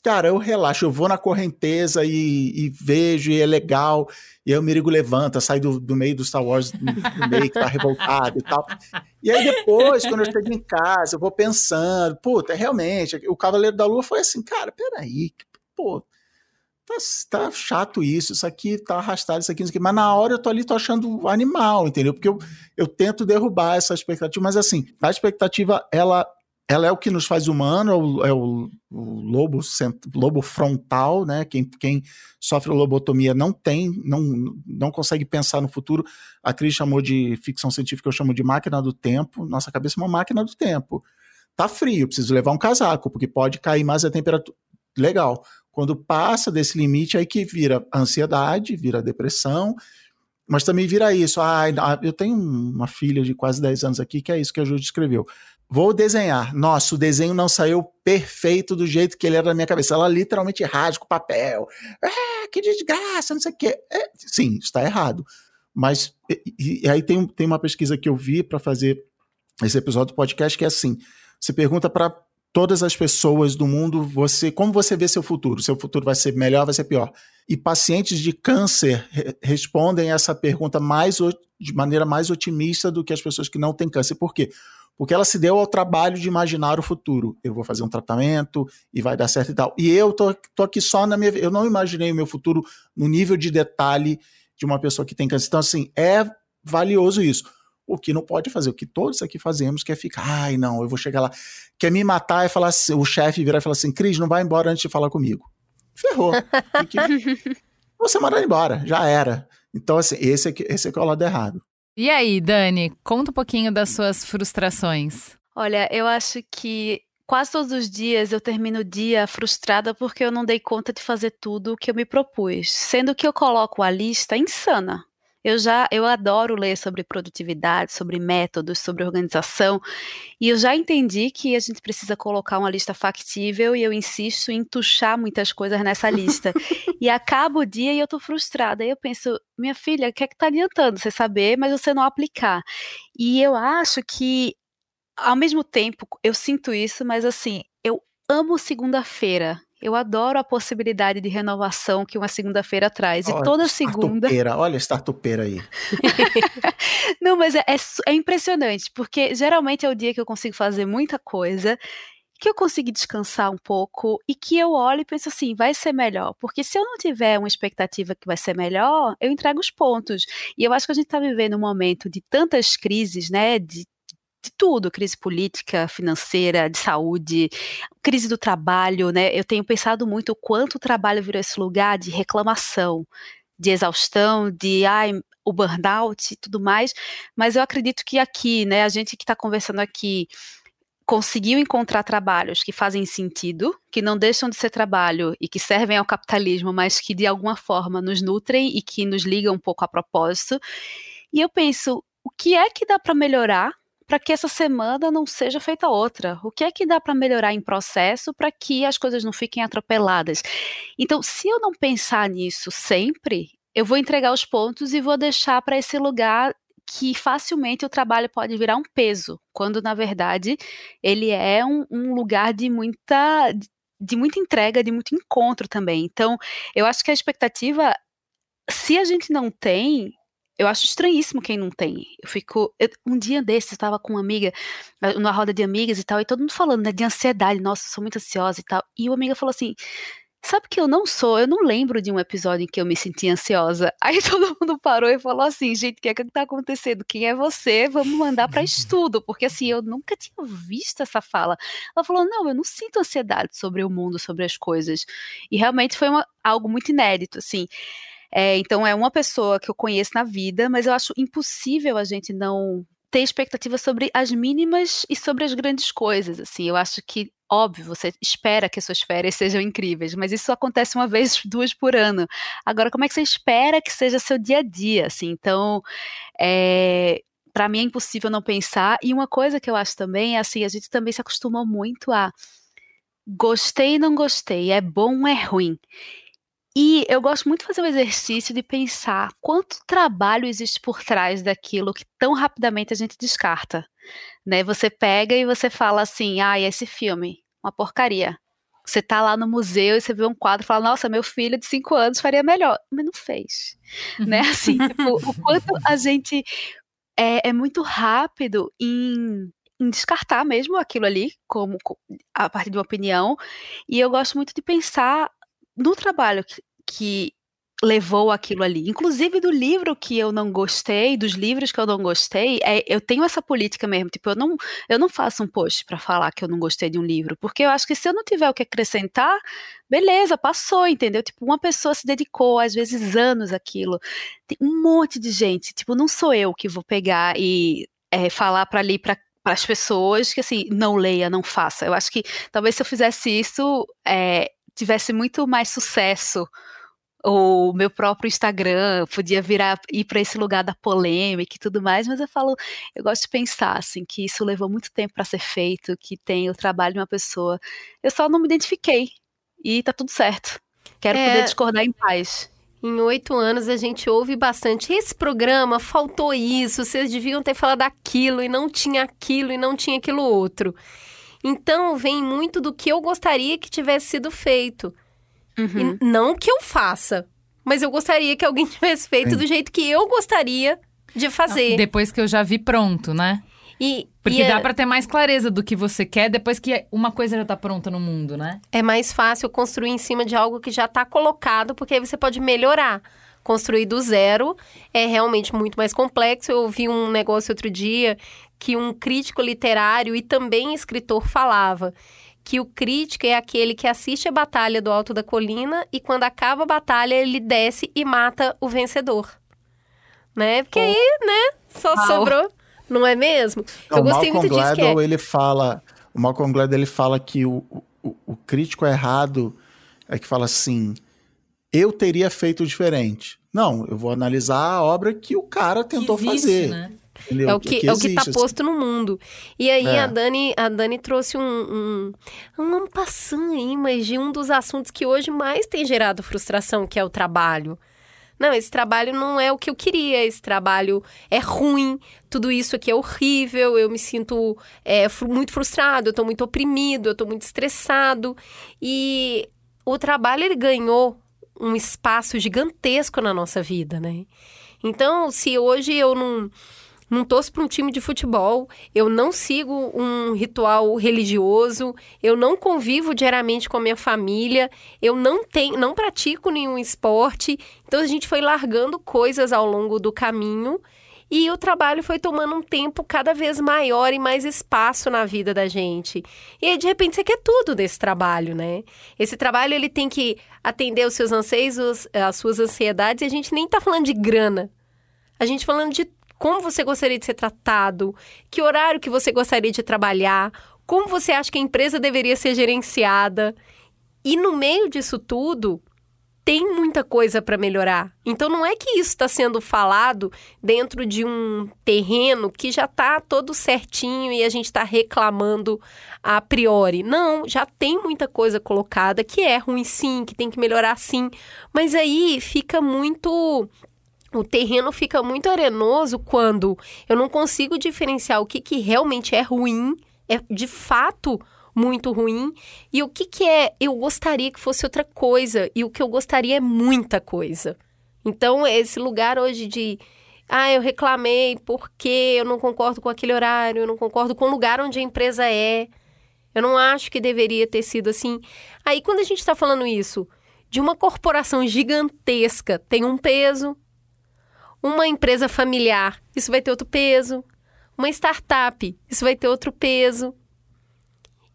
cara, eu relaxo, eu vou na correnteza e, e vejo, e é legal. E aí o Mirigo levanta, sai do, do meio do Star Wars, do meio que tá revoltado e tal. E aí depois, quando eu chego em casa, eu vou pensando, puta, realmente, o Cavaleiro da Lua foi assim, cara, peraí, pô, tá, tá chato isso, isso aqui tá arrastado, isso aqui, isso aqui. Mas na hora eu tô ali, tô achando animal, entendeu? Porque eu, eu tento derrubar essa expectativa, mas assim, a expectativa, ela ela é o que nos faz humano, é o, é o, o lobo, lobo frontal, né? Quem, quem sofre lobotomia não tem, não, não consegue pensar no futuro. A Cris chamou de ficção científica, eu chamo de máquina do tempo. Nossa cabeça é uma máquina do tempo. Tá frio, preciso levar um casaco, porque pode cair mais a temperatura. Legal. Quando passa desse limite, aí que vira ansiedade, vira depressão, mas também vira isso. Ah, eu tenho uma filha de quase 10 anos aqui que é isso que a Júlia escreveu. Vou desenhar. Nossa, o desenho não saiu perfeito do jeito que ele era na minha cabeça. Ela literalmente rasga o papel. É, que desgraça, não sei o quê. É, sim, está errado. Mas e, e aí tem, tem uma pesquisa que eu vi para fazer esse episódio do podcast que é assim: você pergunta para todas as pessoas do mundo, você como você vê seu futuro? Seu futuro vai ser melhor, vai ser pior? E pacientes de câncer re respondem essa pergunta mais de maneira mais otimista do que as pessoas que não têm câncer. Por quê? Porque ela se deu ao trabalho de imaginar o futuro. Eu vou fazer um tratamento e vai dar certo e tal. E eu tô, tô aqui só na minha. Eu não imaginei o meu futuro no nível de detalhe de uma pessoa que tem câncer. Então, assim, é valioso isso. O que não pode fazer, o que todos aqui fazemos, que é ficar, ai, não, eu vou chegar lá. Quer me matar e falar assim, o chefe virar e falar assim, Cris, não vai embora antes de falar comigo. Ferrou. que... <laughs> Você mandar embora, já era. Então, assim, esse é, esse é, que é o lado errado. E aí, Dani, conta um pouquinho das suas frustrações. Olha, eu acho que quase todos os dias eu termino o dia frustrada porque eu não dei conta de fazer tudo o que eu me propus, sendo que eu coloco a lista insana. Eu já eu adoro ler sobre produtividade, sobre métodos, sobre organização, e eu já entendi que a gente precisa colocar uma lista factível e eu insisto em tuchar muitas coisas nessa lista. e acaba o dia e eu tô frustrada. E eu penso, minha filha, o que é que tá adiantando você saber, mas você não aplicar? E eu acho que ao mesmo tempo eu sinto isso, mas assim, eu amo segunda-feira. Eu adoro a possibilidade de renovação que uma segunda-feira traz. Olha, e toda segunda. Olha a startupeira aí. <laughs> Não, mas é, é, é, impressionante, porque geralmente é o dia que eu consigo fazer muita coisa, que eu consigo descansar um pouco e que eu olho e penso assim: vai ser melhor. Porque se eu não tiver uma expectativa que vai ser melhor, eu entrego os pontos. E eu acho que a gente está vivendo um momento de tantas crises, né? De de tudo, crise política, financeira, de saúde, crise do trabalho, né? Eu tenho pensado muito o quanto o trabalho virou esse lugar de reclamação, de exaustão, de ai, o burnout e tudo mais, mas eu acredito que aqui, né, a gente que está conversando aqui conseguiu encontrar trabalhos que fazem sentido, que não deixam de ser trabalho e que servem ao capitalismo, mas que de alguma forma nos nutrem e que nos ligam um pouco a propósito. E eu penso, o que é que dá para melhorar para que essa semana não seja feita outra? O que é que dá para melhorar em processo para que as coisas não fiquem atropeladas? Então, se eu não pensar nisso sempre, eu vou entregar os pontos e vou deixar para esse lugar que facilmente o trabalho pode virar um peso, quando na verdade ele é um, um lugar de muita de muita entrega, de muito encontro também. Então, eu acho que a expectativa, se a gente não tem, eu acho estranhíssimo quem não tem. Eu fico. Eu, um dia desses, eu estava com uma amiga, eh, numa roda de amigas e tal, e todo mundo falando, né, de ansiedade, nossa, eu sou muito ansiosa e tal. E uma amiga falou assim: Sabe que eu não sou, eu não lembro de um episódio em que eu me senti ansiosa. <laughs> Aí todo mundo parou e falou assim: gente, o que é que tá acontecendo? Quem é você? Vamos mandar para <laughs> estudo, porque assim, eu nunca tinha visto essa fala. Ela falou: não, eu não sinto ansiedade sobre o mundo, sobre as coisas. E realmente foi uma, algo muito inédito, assim. É, então é uma pessoa que eu conheço na vida, mas eu acho impossível a gente não ter expectativa sobre as mínimas e sobre as grandes coisas. Assim, eu acho que óbvio, você espera que as suas férias <laughs> sejam incríveis, mas isso acontece uma vez, <laughs> duas por ano. Agora, como é que você espera que seja seu dia a dia? Assim, então, é, para mim é impossível não pensar. E uma coisa que eu acho também é assim, a gente também se acostumou muito a gostei não gostei, é bom é ruim. E eu gosto muito de fazer o exercício de pensar quanto trabalho existe por trás daquilo que tão rapidamente a gente descarta. Né? Você pega e você fala assim: ah, esse filme, uma porcaria. Você tá lá no museu e você vê um quadro e fala, nossa, meu filho de cinco anos faria melhor. Mas não fez. né? <laughs> Assim, tipo, o quanto a gente é, é muito rápido em em descartar mesmo aquilo ali como a partir de uma opinião e eu gosto muito de pensar no trabalho que, que levou aquilo ali. Inclusive do livro que eu não gostei, dos livros que eu não gostei, é, eu tenho essa política mesmo, tipo, eu não, eu não faço um post para falar que eu não gostei de um livro, porque eu acho que se eu não tiver o que acrescentar, beleza, passou, entendeu? Tipo, uma pessoa se dedicou, às vezes anos aquilo. Tem um monte de gente, tipo, não sou eu que vou pegar e é, falar para ali para para as pessoas que assim não leia, não faça. Eu acho que talvez se eu fizesse isso é, tivesse muito mais sucesso o meu próprio Instagram podia virar ir para esse lugar da polêmica e tudo mais, mas eu falo, eu gosto de pensar assim que isso levou muito tempo para ser feito, que tem o trabalho de uma pessoa. Eu só não me identifiquei e tá tudo certo. Quero é... poder discordar em paz. Em oito anos a gente ouve bastante. Esse programa faltou isso, vocês deviam ter falado aquilo e não tinha aquilo e não tinha aquilo outro. Então vem muito do que eu gostaria que tivesse sido feito. Uhum. não que eu faça, mas eu gostaria que alguém <laughs> tivesse feito do jeito que eu gostaria de fazer. Depois que eu já vi pronto, né? E, Porque e dá é... para ter mais clareza do que você quer depois que uma coisa já tá pronta no mundo, né? É mais fácil construir em cima de algo que já tá colocado, porque aí você pode melhorar. Construir do zero é realmente muito mais complexo. Eu ouvi um negócio outro dia que um crítico literário e também escritor falava que o crítico é aquele que assiste a batalha do alto da colina e quando acaba a batalha ele desce e mata o vencedor. Né? Porque aí, né, só sobrou, não é mesmo? Não, Eu gostei Malcolm muito disso Gladwell, que é... ele fala, o Malcolm Gladwell ele fala que o, o, o crítico errado é que fala assim, eu teria feito diferente. Não, eu vou analisar a obra que o cara tentou existe, fazer. Né? Entendeu? É o que, é o que está posto assim. no mundo. E aí é. a, Dani, a Dani trouxe um, um, um passando aí, mas de um dos assuntos que hoje mais tem gerado frustração, que é o trabalho. Não, esse trabalho não é o que eu queria, esse trabalho é ruim, tudo isso aqui é horrível, eu me sinto é, muito frustrado, eu estou muito oprimido, eu estou muito estressado. E o trabalho, ele ganhou um espaço gigantesco na nossa vida, né? Então, se hoje eu não não torço para um time de futebol, eu não sigo um ritual religioso, eu não convivo diariamente com a minha família, eu não tenho, não pratico nenhum esporte. Então a gente foi largando coisas ao longo do caminho e o trabalho foi tomando um tempo cada vez maior e mais espaço na vida da gente. E aí, de repente você quer tudo desse trabalho, né? Esse trabalho ele tem que atender os seus anseios, as suas ansiedades, e a gente nem está falando de grana. A gente falando de como você gostaria de ser tratado, que horário que você gostaria de trabalhar, como você acha que a empresa deveria ser gerenciada. E no meio disso tudo, tem muita coisa para melhorar. Então não é que isso está sendo falado dentro de um terreno que já está todo certinho e a gente está reclamando a priori. Não, já tem muita coisa colocada que é ruim sim, que tem que melhorar sim. Mas aí fica muito o terreno fica muito arenoso quando eu não consigo diferenciar o que, que realmente é ruim, é de fato muito ruim, e o que, que é eu gostaria que fosse outra coisa, e o que eu gostaria é muita coisa. Então, esse lugar hoje de. Ah, eu reclamei porque eu não concordo com aquele horário, eu não concordo com o lugar onde a empresa é. Eu não acho que deveria ter sido assim. Aí, quando a gente está falando isso de uma corporação gigantesca, tem um peso, uma empresa familiar, isso vai ter outro peso. Uma startup, isso vai ter outro peso.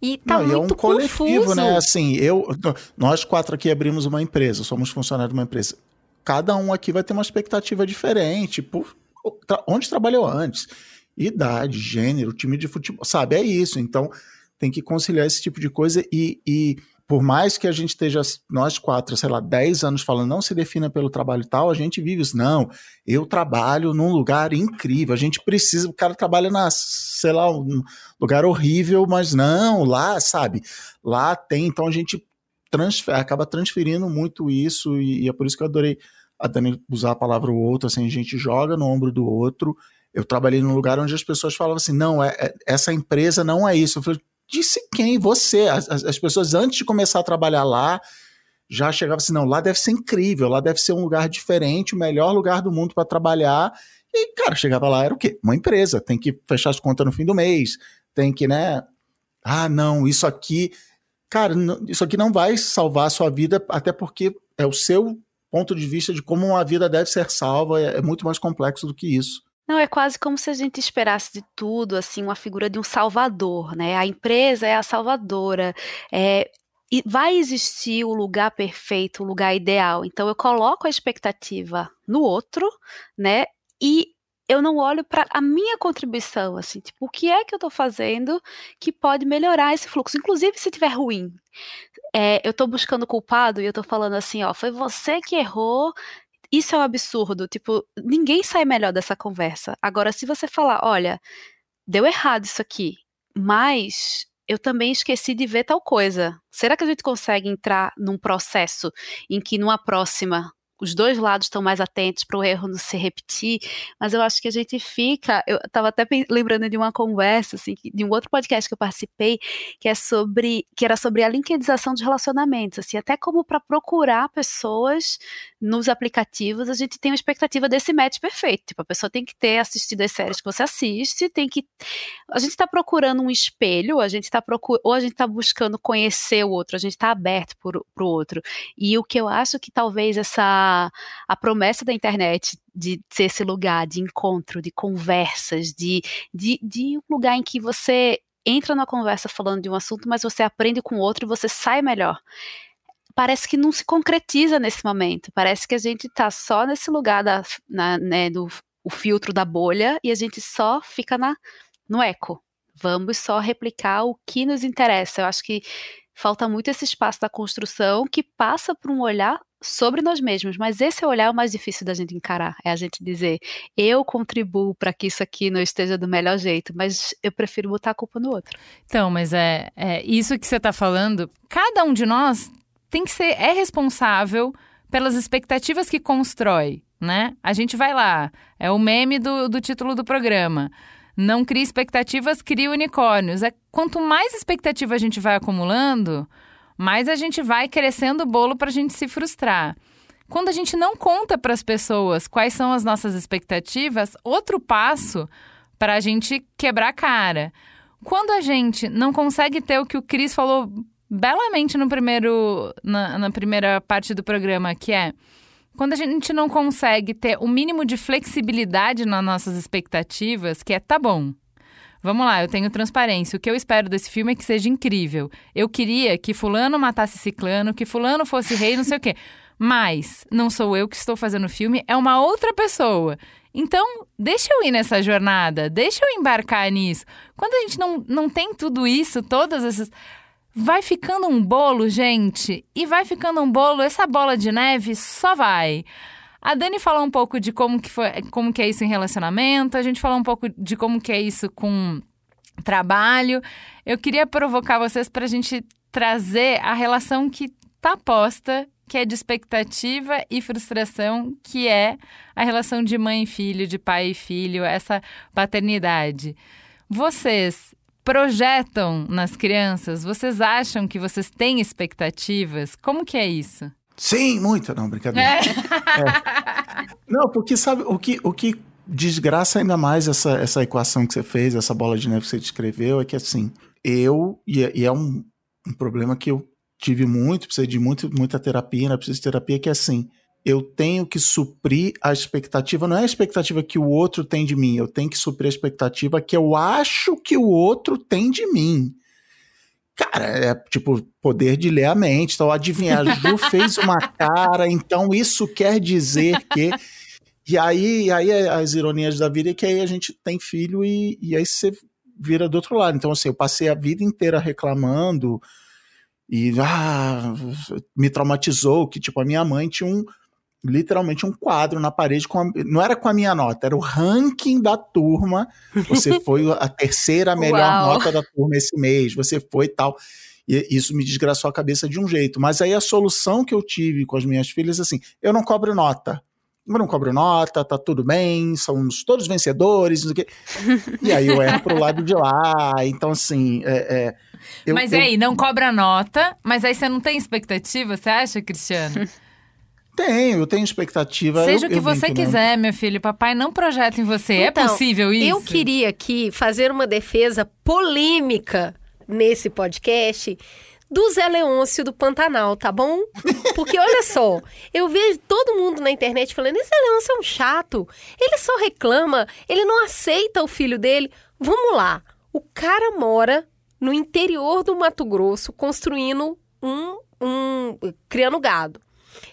E tá Não, muito e é um coletivo, confuso. né? Assim, eu, nós quatro aqui abrimos uma empresa, somos funcionários de uma empresa. Cada um aqui vai ter uma expectativa diferente por onde trabalhou antes, idade, gênero, time de futebol, sabe? É isso. Então tem que conciliar esse tipo de coisa e, e por mais que a gente esteja, nós quatro, sei lá, 10 anos falando, não se defina pelo trabalho tal, a gente vive isso. Não, eu trabalho num lugar incrível, a gente precisa, o cara trabalha na, sei lá, um lugar horrível, mas não, lá, sabe, lá tem, então a gente transfer, acaba transferindo muito isso, e, e é por isso que eu adorei a Dani usar a palavra o outro, assim, a gente joga no ombro do outro. Eu trabalhei num lugar onde as pessoas falavam assim, não, é, é essa empresa não é isso. Eu falei, Disse quem? Você. As, as pessoas, antes de começar a trabalhar lá, já chegavam assim: não, lá deve ser incrível, lá deve ser um lugar diferente, o melhor lugar do mundo para trabalhar. E, cara, chegava lá, era o quê? Uma empresa, tem que fechar as contas no fim do mês, tem que, né? Ah, não, isso aqui. Cara, isso aqui não vai salvar a sua vida, até porque é o seu ponto de vista de como uma vida deve ser salva, é, é muito mais complexo do que isso. Não, é quase como se a gente esperasse de tudo, assim, uma figura de um salvador, né? A empresa é a salvadora, é, e vai existir o lugar perfeito, o lugar ideal. Então eu coloco a expectativa no outro, né? E eu não olho para a minha contribuição, assim, tipo, o que é que eu estou fazendo que pode melhorar esse fluxo, inclusive se tiver ruim. É, eu estou buscando culpado e eu estou falando assim, ó, foi você que errou, isso é um absurdo. Tipo, ninguém sai melhor dessa conversa. Agora, se você falar, olha, deu errado isso aqui, mas eu também esqueci de ver tal coisa. Será que a gente consegue entrar num processo em que numa próxima os dois lados estão mais atentos para o erro não se repetir, mas eu acho que a gente fica. Eu estava até lembrando de uma conversa, assim, de um outro podcast que eu participei, que é sobre que era sobre a linkedização de relacionamentos, assim, até como para procurar pessoas nos aplicativos, a gente tem uma expectativa desse match perfeito. Tipo, a pessoa tem que ter assistido as séries que você assiste, tem que. A gente está procurando um espelho, a gente está procurando, ou a gente está buscando conhecer o outro, a gente está aberto para o outro. E o que eu acho que talvez essa a, promessa da internet de ser esse lugar de encontro, de conversas, de, de, de um lugar em que você entra na conversa falando de um assunto, mas você aprende com outro e você sai melhor. Parece que não se concretiza nesse momento. Parece que a gente está só nesse lugar da, na, né, do o filtro da bolha e a gente só fica na, no eco. Vamos só replicar o que nos interessa. Eu acho que falta muito esse espaço da construção que passa por um olhar sobre nós mesmos, mas esse é o olhar o mais difícil da gente encarar, é a gente dizer, eu contribuo para que isso aqui não esteja do melhor jeito, mas eu prefiro botar a culpa no outro. Então, mas é, é isso que você está falando, cada um de nós tem que ser, é responsável pelas expectativas que constrói, né? A gente vai lá, é o meme do, do título do programa. Não cria expectativas, cria unicórnios. É quanto mais expectativa a gente vai acumulando, mais a gente vai crescendo o bolo para a gente se frustrar. Quando a gente não conta para as pessoas quais são as nossas expectativas, outro passo para a gente quebrar a cara. Quando a gente não consegue ter o que o Cris falou belamente no primeiro, na, na primeira parte do programa, que é quando a gente não consegue ter o mínimo de flexibilidade nas nossas expectativas, que é tá bom, Vamos lá, eu tenho transparência. O que eu espero desse filme é que seja incrível. Eu queria que fulano matasse ciclano, que fulano fosse rei, não sei o quê. Mas não sou eu que estou fazendo o filme, é uma outra pessoa. Então, deixa eu ir nessa jornada, deixa eu embarcar nisso. Quando a gente não, não tem tudo isso, todas essas. Vai ficando um bolo, gente, e vai ficando um bolo, essa bola de neve só vai. A Dani falou um pouco de como que, foi, como que é isso em relacionamento, a gente falou um pouco de como que é isso com trabalho. Eu queria provocar vocês para a gente trazer a relação que está posta, que é de expectativa e frustração, que é a relação de mãe e filho, de pai e filho, essa paternidade. Vocês projetam nas crianças? Vocês acham que vocês têm expectativas? Como que é isso? Sim, muita, não, brincadeira. É. É. Não, porque sabe, o que, o que desgraça ainda mais essa, essa equação que você fez, essa bola de neve que você descreveu, é que assim, eu, e é, e é um, um, problema que eu tive muito, precisei de muito, muita terapia, né? Preciso de terapia, que é assim, eu tenho que suprir a expectativa, não é a expectativa que o outro tem de mim, eu tenho que suprir a expectativa que eu acho que o outro tem de mim. Cara, é tipo poder de ler a mente. Então, adivinhar, Ju <laughs> fez uma cara, então isso quer dizer que. E aí, aí as ironias da vida é que aí a gente tem filho e, e aí você vira do outro lado. Então, assim, eu passei a vida inteira reclamando e ah, me traumatizou que, tipo, a minha mãe tinha um literalmente um quadro na parede com a, não era com a minha nota, era o ranking da turma. Você <laughs> foi a terceira melhor Uau. nota da turma esse mês, você foi tal. E isso me desgraçou a cabeça de um jeito. Mas aí a solução que eu tive com as minhas filhas assim, eu não cobro nota. eu não cobro nota, tá tudo bem, somos todos vencedores, não sei o quê. E aí eu erro pro lado de lá. Então, assim. É, é, eu, mas eu... aí, não cobra nota, mas aí você não tem expectativa, você acha, Cristiano? <laughs> Tenho, eu tenho expectativa. Seja eu, o que você quiser, meu filho. Papai não projeta em você. É então, é possível isso? Eu queria aqui fazer uma defesa polêmica nesse podcast do Zé Leôncio do Pantanal, tá bom? Porque olha <laughs> só, eu vejo todo mundo na internet falando: esse Zé Leôncio é um chato, ele só reclama, ele não aceita o filho dele. Vamos lá, o cara mora no interior do Mato Grosso construindo um. um criando gado.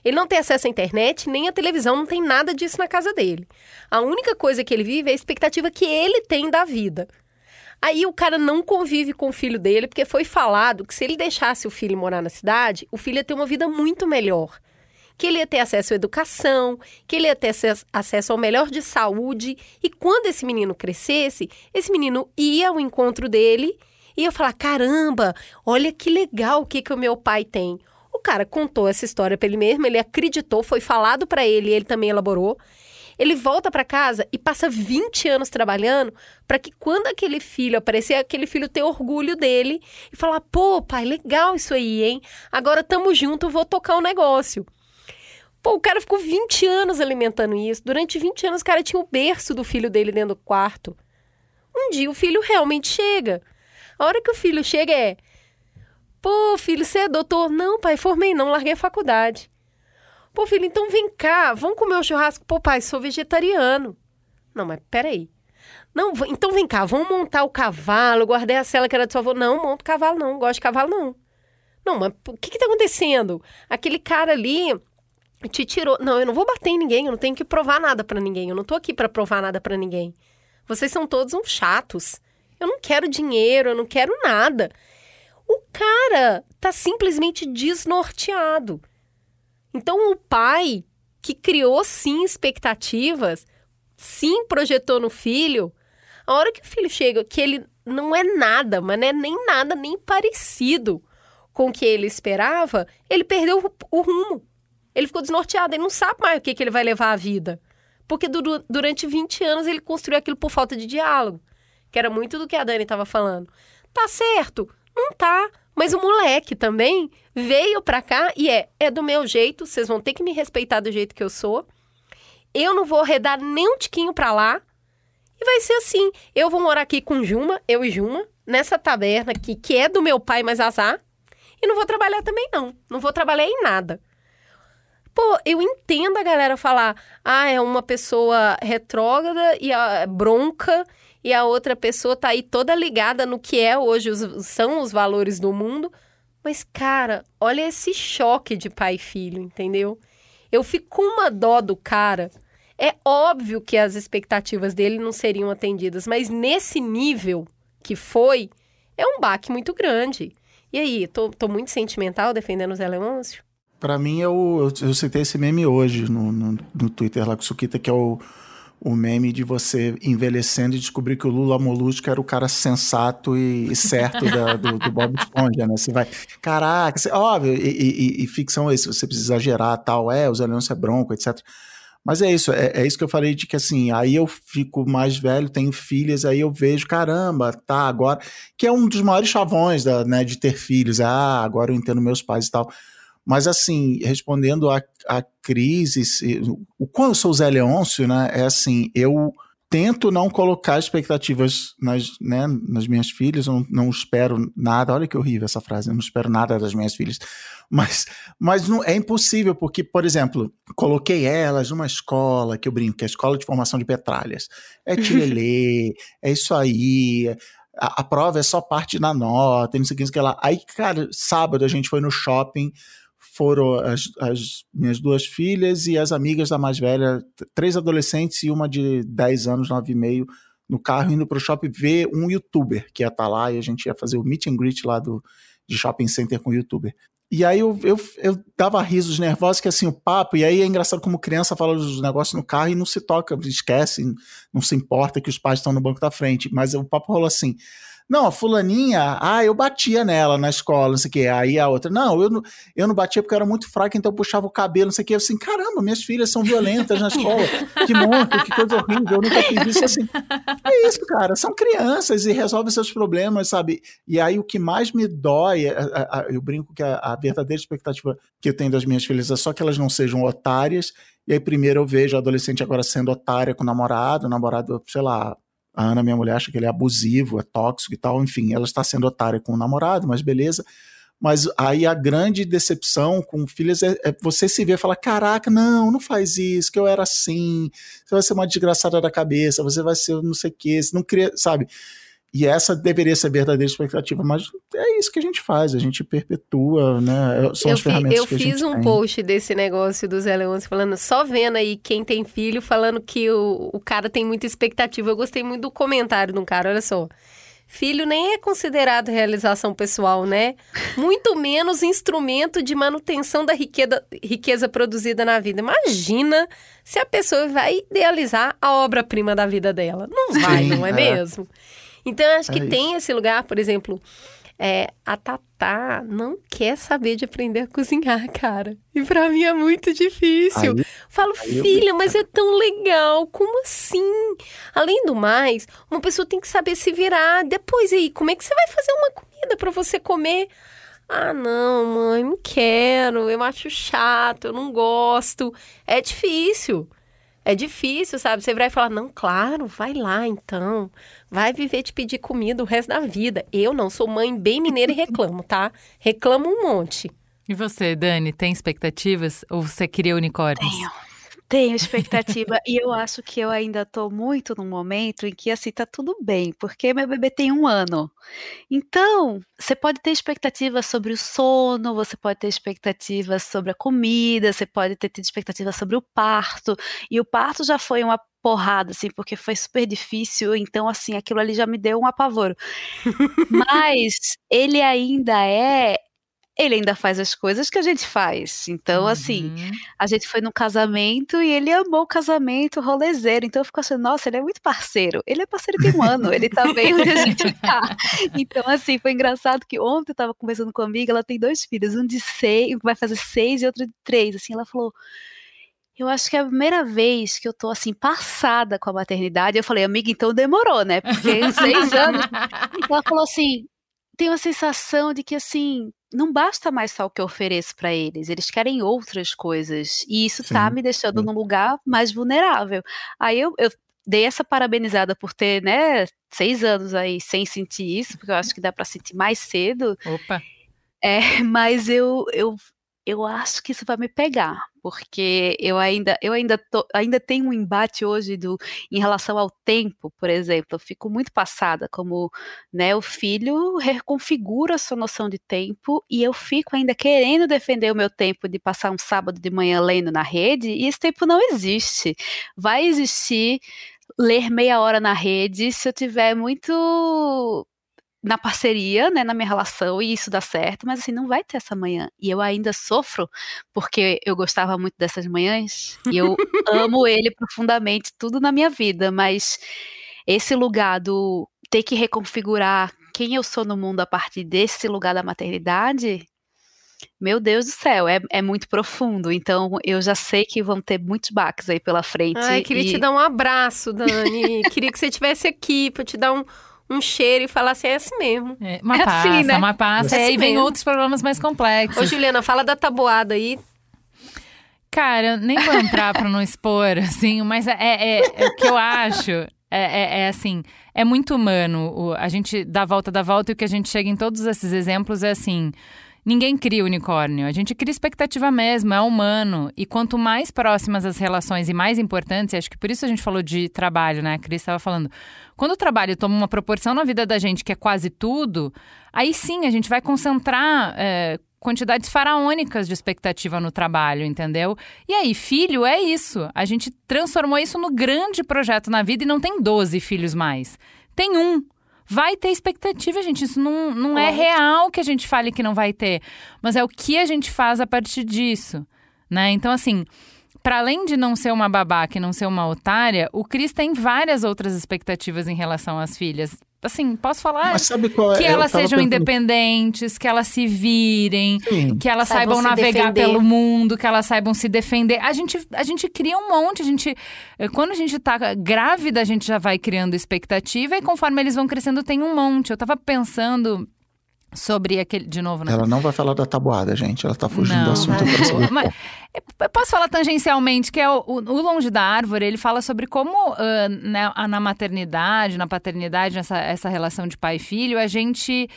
Ele não tem acesso à internet, nem à televisão, não tem nada disso na casa dele. A única coisa que ele vive é a expectativa que ele tem da vida. Aí o cara não convive com o filho dele, porque foi falado que se ele deixasse o filho morar na cidade, o filho ia ter uma vida muito melhor. Que ele ia ter acesso à educação, que ele ia ter acesso ao melhor de saúde. E quando esse menino crescesse, esse menino ia ao encontro dele e ia falar: caramba, olha que legal o que, que o meu pai tem. O cara contou essa história para ele mesmo, ele acreditou, foi falado para ele, ele também elaborou. Ele volta para casa e passa 20 anos trabalhando para que quando aquele filho aparecer, aquele filho ter orgulho dele e falar: pô, pai, legal isso aí, hein? Agora tamo junto, vou tocar o um negócio. Pô, o cara ficou 20 anos alimentando isso. Durante 20 anos, o cara tinha o berço do filho dele dentro do quarto. Um dia o filho realmente chega. A hora que o filho chega é. Pô, filho, você é doutor? Não, pai, formei não, larguei a faculdade. Pô, filho, então vem cá, vamos comer o churrasco. Pô, pai, sou vegetariano. Não, mas peraí. Não, então vem cá, vamos montar o cavalo. guardei a cela que era do seu avô. Não, monta o cavalo, não. Gosto de cavalo, não. Não, mas o que que tá acontecendo? Aquele cara ali te tirou. Não, eu não vou bater em ninguém, eu não tenho que provar nada para ninguém. Eu não tô aqui para provar nada para ninguém. Vocês são todos uns chatos. Eu não quero dinheiro, eu não quero nada. O cara tá simplesmente desnorteado. Então, o pai que criou sim expectativas, sim projetou no filho, a hora que o filho chega, que ele não é nada, mas não é nem nada, nem parecido com o que ele esperava, ele perdeu o, rumo. Ele ficou desnorteado, ele não sabe mais o que, que ele vai levar à vida. Porque du durante 20 anos ele construiu aquilo por falta de diálogo. Que era muito do que a Dani estava falando. Tá certo? Não tá. Mas o moleque também veio pra cá e é, é do meu jeito, vocês vão ter que me respeitar do jeito que eu sou. Eu não vou arredar nem um tiquinho pra lá. E vai ser assim. Eu vou morar aqui com Juma, eu e Juma, nessa taberna aqui, que é do meu pai, mas azar. E não vou trabalhar também, não. Não vou trabalhar em nada. Pô, eu entendo a galera falar, ah, é uma pessoa retrógrada e a bronca e a outra pessoa tá aí toda ligada no que é hoje os, são os valores do mundo. Mas, cara, olha esse choque de pai e filho, entendeu? Eu fico com uma dó do cara. É óbvio que as expectativas dele não seriam atendidas, mas nesse nível que foi, é um baque muito grande. E aí, tô, tô muito sentimental defendendo o Zé Leôncio? Pra mim, eu, eu, eu citei esse meme hoje no, no, no Twitter lá com o Sukita, que é o o meme de você envelhecendo e descobrir que o Lula Molusco era o cara sensato e, certo da, do, do, Bob Esponja, né? Você vai, caraca, você, óbvio, e, e, e, ficção é isso, você precisa exagerar, tal, é, os alianças é bronco, etc. Mas é isso, é, é, isso que eu falei de que assim, aí eu fico mais velho, tenho filhas, aí eu vejo, caramba, tá, agora, que é um dos maiores chavões da, né, de ter filhos, ah, agora eu entendo meus pais e tal. Mas, assim, respondendo à, à crise, o quando eu sou Zé Leôncio, né, é assim, eu tento não colocar expectativas nas, né, nas minhas filhas, eu não, não, espero nada, olha que horrível essa frase, eu não espero nada das minhas filhas, mas, mas não, é impossível, porque, por exemplo, coloquei elas numa escola, que eu brinco, que é a escola de formação de petralhas, é <laughs> tilelê, é isso aí, a, a, prova é só parte da nota, não sei o que, não sei o que lá, aí, cara, sábado a gente foi no shopping, foram as, as, minhas duas filhas e as amigas da mais velha, três adolescentes e uma de 10 anos, 9 e meio, no carro indo para o shopping ver um youtuber que ia estar tá lá e a gente ia fazer o meet and greet lá do, de shopping center com o youtuber. E aí eu, eu, eu dava risos nervosos, que assim, o papo, e aí é engraçado como criança fala dos negócios no carro e não se toca, esquece, não se importa que os pais estão no banco da frente, mas o papo rolou assim, Não, a fulaninha, ah, eu batia nela na escola, não sei o quê. Aí a outra, não, eu não, eu não batia porque eu era muito fraca, então eu puxava o cabelo, não sei o quê. Eu assim, caramba, minhas filhas são violentas na escola. Que monstro, que coisa horrível, eu nunca fiz isso assim. É isso, cara, são crianças e resolvem seus problemas, sabe? E aí o que mais me dói, é, eu brinco que a, a verdadeira expectativa que eu tenho das minhas filhas é só que elas não sejam otárias. E aí primeiro eu vejo a adolescente agora sendo otária com o namorado, o namorado, sei lá, a Ana, minha mulher, acha que ele é abusivo, é tóxico e tal. Enfim, ela está sendo otária com o namorado, mas beleza. Mas aí a grande decepção com filhas é, é, você se ver e falar: caraca, não, não faz isso, que eu era assim, você vai ser uma desgraçada da cabeça, você vai ser não sei o você não queria, sabe? E essa deveria ser a verdadeira expectativa, mas é isso que a gente faz, a gente perpetua, né? São eu as ferramentas eu que a gente fiz um tem. post desse negócio do Zé Leôncio falando, só vendo aí quem tem filho, falando que o, o cara tem muita expectativa. Eu gostei muito do comentário de um cara, olha só. Filho nem é considerado realização pessoal, né? Muito menos instrumento de manutenção da riqueza, riqueza produzida na vida. Imagina se a pessoa vai idealizar a obra-prima da vida dela. Não vai, Sim, não é, é. mesmo? Então, eu acho É que isso. tem esse lugar, por exemplo, é, a Tatá não quer saber de aprender a cozinhar, cara. E pra mim é muito difícil. Aí- Falo, aí eu- filha, mas é tão legal. Como assim? Além do mais, uma pessoa tem que saber se virar. Depois aí, como é que você vai fazer uma comida pra você comer? Ah, não, mãe, não quero. Eu acho chato, eu não gosto. É difícil. É difícil, sabe? Você vai falar, não, claro, vai lá então. Vai viver de pedir comida o resto da vida. Eu não, sou mãe bem mineira e reclamo, tá? Reclamo um monte. E você, Dani, tem expectativas ou você queria unicórnios? Tenho. Tenho expectativa e eu acho que eu ainda tô muito num momento em que assim tá tudo bem, porque meu bebê tem um ano. Então, você pode ter expectativas sobre o sono, você pode ter expectativas sobre a comida, você pode ter tido expectativas sobre o parto. E o parto já foi uma porrada, assim, porque foi super difícil, então assim, aquilo ali já me deu um apavoro. <laughs> Mas ele ainda é. Ele ainda faz as coisas que a gente faz. Então, assim, Uhum. a gente foi num casamento e ele amou o casamento, rolezeiro. Então eu fico achando, nossa, ele é muito parceiro. Ele é parceiro tem um ano, ele tá bem onde a gente tá. <laughs> Então, assim, foi engraçado que ontem eu tava conversando com uma amiga, ela tem dois filhos, um de seis, vai fazer seis e outro de três. Assim, ela falou. Eu acho que é a primeira vez que eu tô assim, passada com a maternidade. Eu falei, amiga, então demorou, né? Porque seis anos. <laughs> Ela falou assim: tem uma sensação de que assim, não basta mais só o que eu ofereço para eles, eles querem outras coisas. E isso tá me deixando sim. num lugar mais vulnerável. Aí eu, eu dei essa parabenizada por ter, né, seis anos aí sem sentir isso, porque eu acho que dá para sentir mais cedo. Opa. É, <laughs> mas eu, eu, eu acho que isso vai me pegar, porque eu ainda, eu ainda, tô, ainda tenho um embate hoje do, em relação ao tempo, por exemplo. Eu fico muito passada como né, o filho reconfigura a sua noção de tempo e eu fico ainda querendo defender o meu tempo de passar um sábado de manhã lendo na rede, e esse tempo não existe. Vai existir ler meia hora na rede se eu tiver muito na parceria, né, na minha relação, e isso dá certo, mas assim, não vai ter essa manhã. E eu ainda sofro, porque eu gostava muito dessas manhãs, e eu <laughs> amo ele profundamente, tudo na minha vida, mas esse lugar do ter que reconfigurar quem eu sou no mundo a partir desse lugar da maternidade, meu Deus do céu, é, é muito profundo. Então, eu já sei que vão ter muitos baques aí pela frente. Ai, queria e- te dar um abraço, Dani. queria que você estivesse aqui pra te dar um, um cheiro e falar assim, é assim mesmo. É, uma É passa, assim, né? uma passa. É e aí assim vem mesmo. outros problemas mais complexos. Ô, Juliana, fala da tabuada aí. Cara, nem vou entrar pra não expor, <laughs> assim, mas é, é- é o que eu acho. É, é- é assim, é muito humano. O- a gente dá a volta da volta e o que a gente chega em todos esses exemplos é assim. Ninguém cria unicórnio, a gente cria expectativa mesmo, é humano. E quanto mais próximas as relações e mais importantes, acho que por isso a gente falou de trabalho, né? A Cris estava falando. Quando o trabalho toma uma proporção na vida da gente que é quase tudo, aí sim a gente vai concentrar é, quantidades faraônicas de expectativa no trabalho, entendeu? E aí, filho é isso. A gente transformou isso no grande projeto na vida e não tem 12 filhos mais. Tem um. Vai ter expectativa, gente. Isso não, não é real que a gente fale que não vai ter. Mas é o que a gente faz a partir disso, né? Então, assim, para além de não ser uma babaca e não ser uma otária, o Cris tem várias outras expectativas em relação às filhas. Assim, posso falar Mas sabe qual é? que Eu elas sejam pensando- independentes, que elas se virem, Sim. que elas Saibam saibam navegar defender. pelo mundo, que elas saibam se defender. A gente, a gente cria um monte, a gente eh, quando a gente tá grávida, a gente já vai criando expectativa e conforme eles vão crescendo tem um monte. Eu tava pensando sobre aquele de novo, né? Ela não vai falar da tabuada, gente. Ela tá fugindo Não, do assunto. não. <laughs> Mas eu posso falar tangencialmente, que é o, o, Longe da Árvore, ele fala sobre como ah, né, na maternidade, na paternidade, essa, essa relação de pai e filho, a gente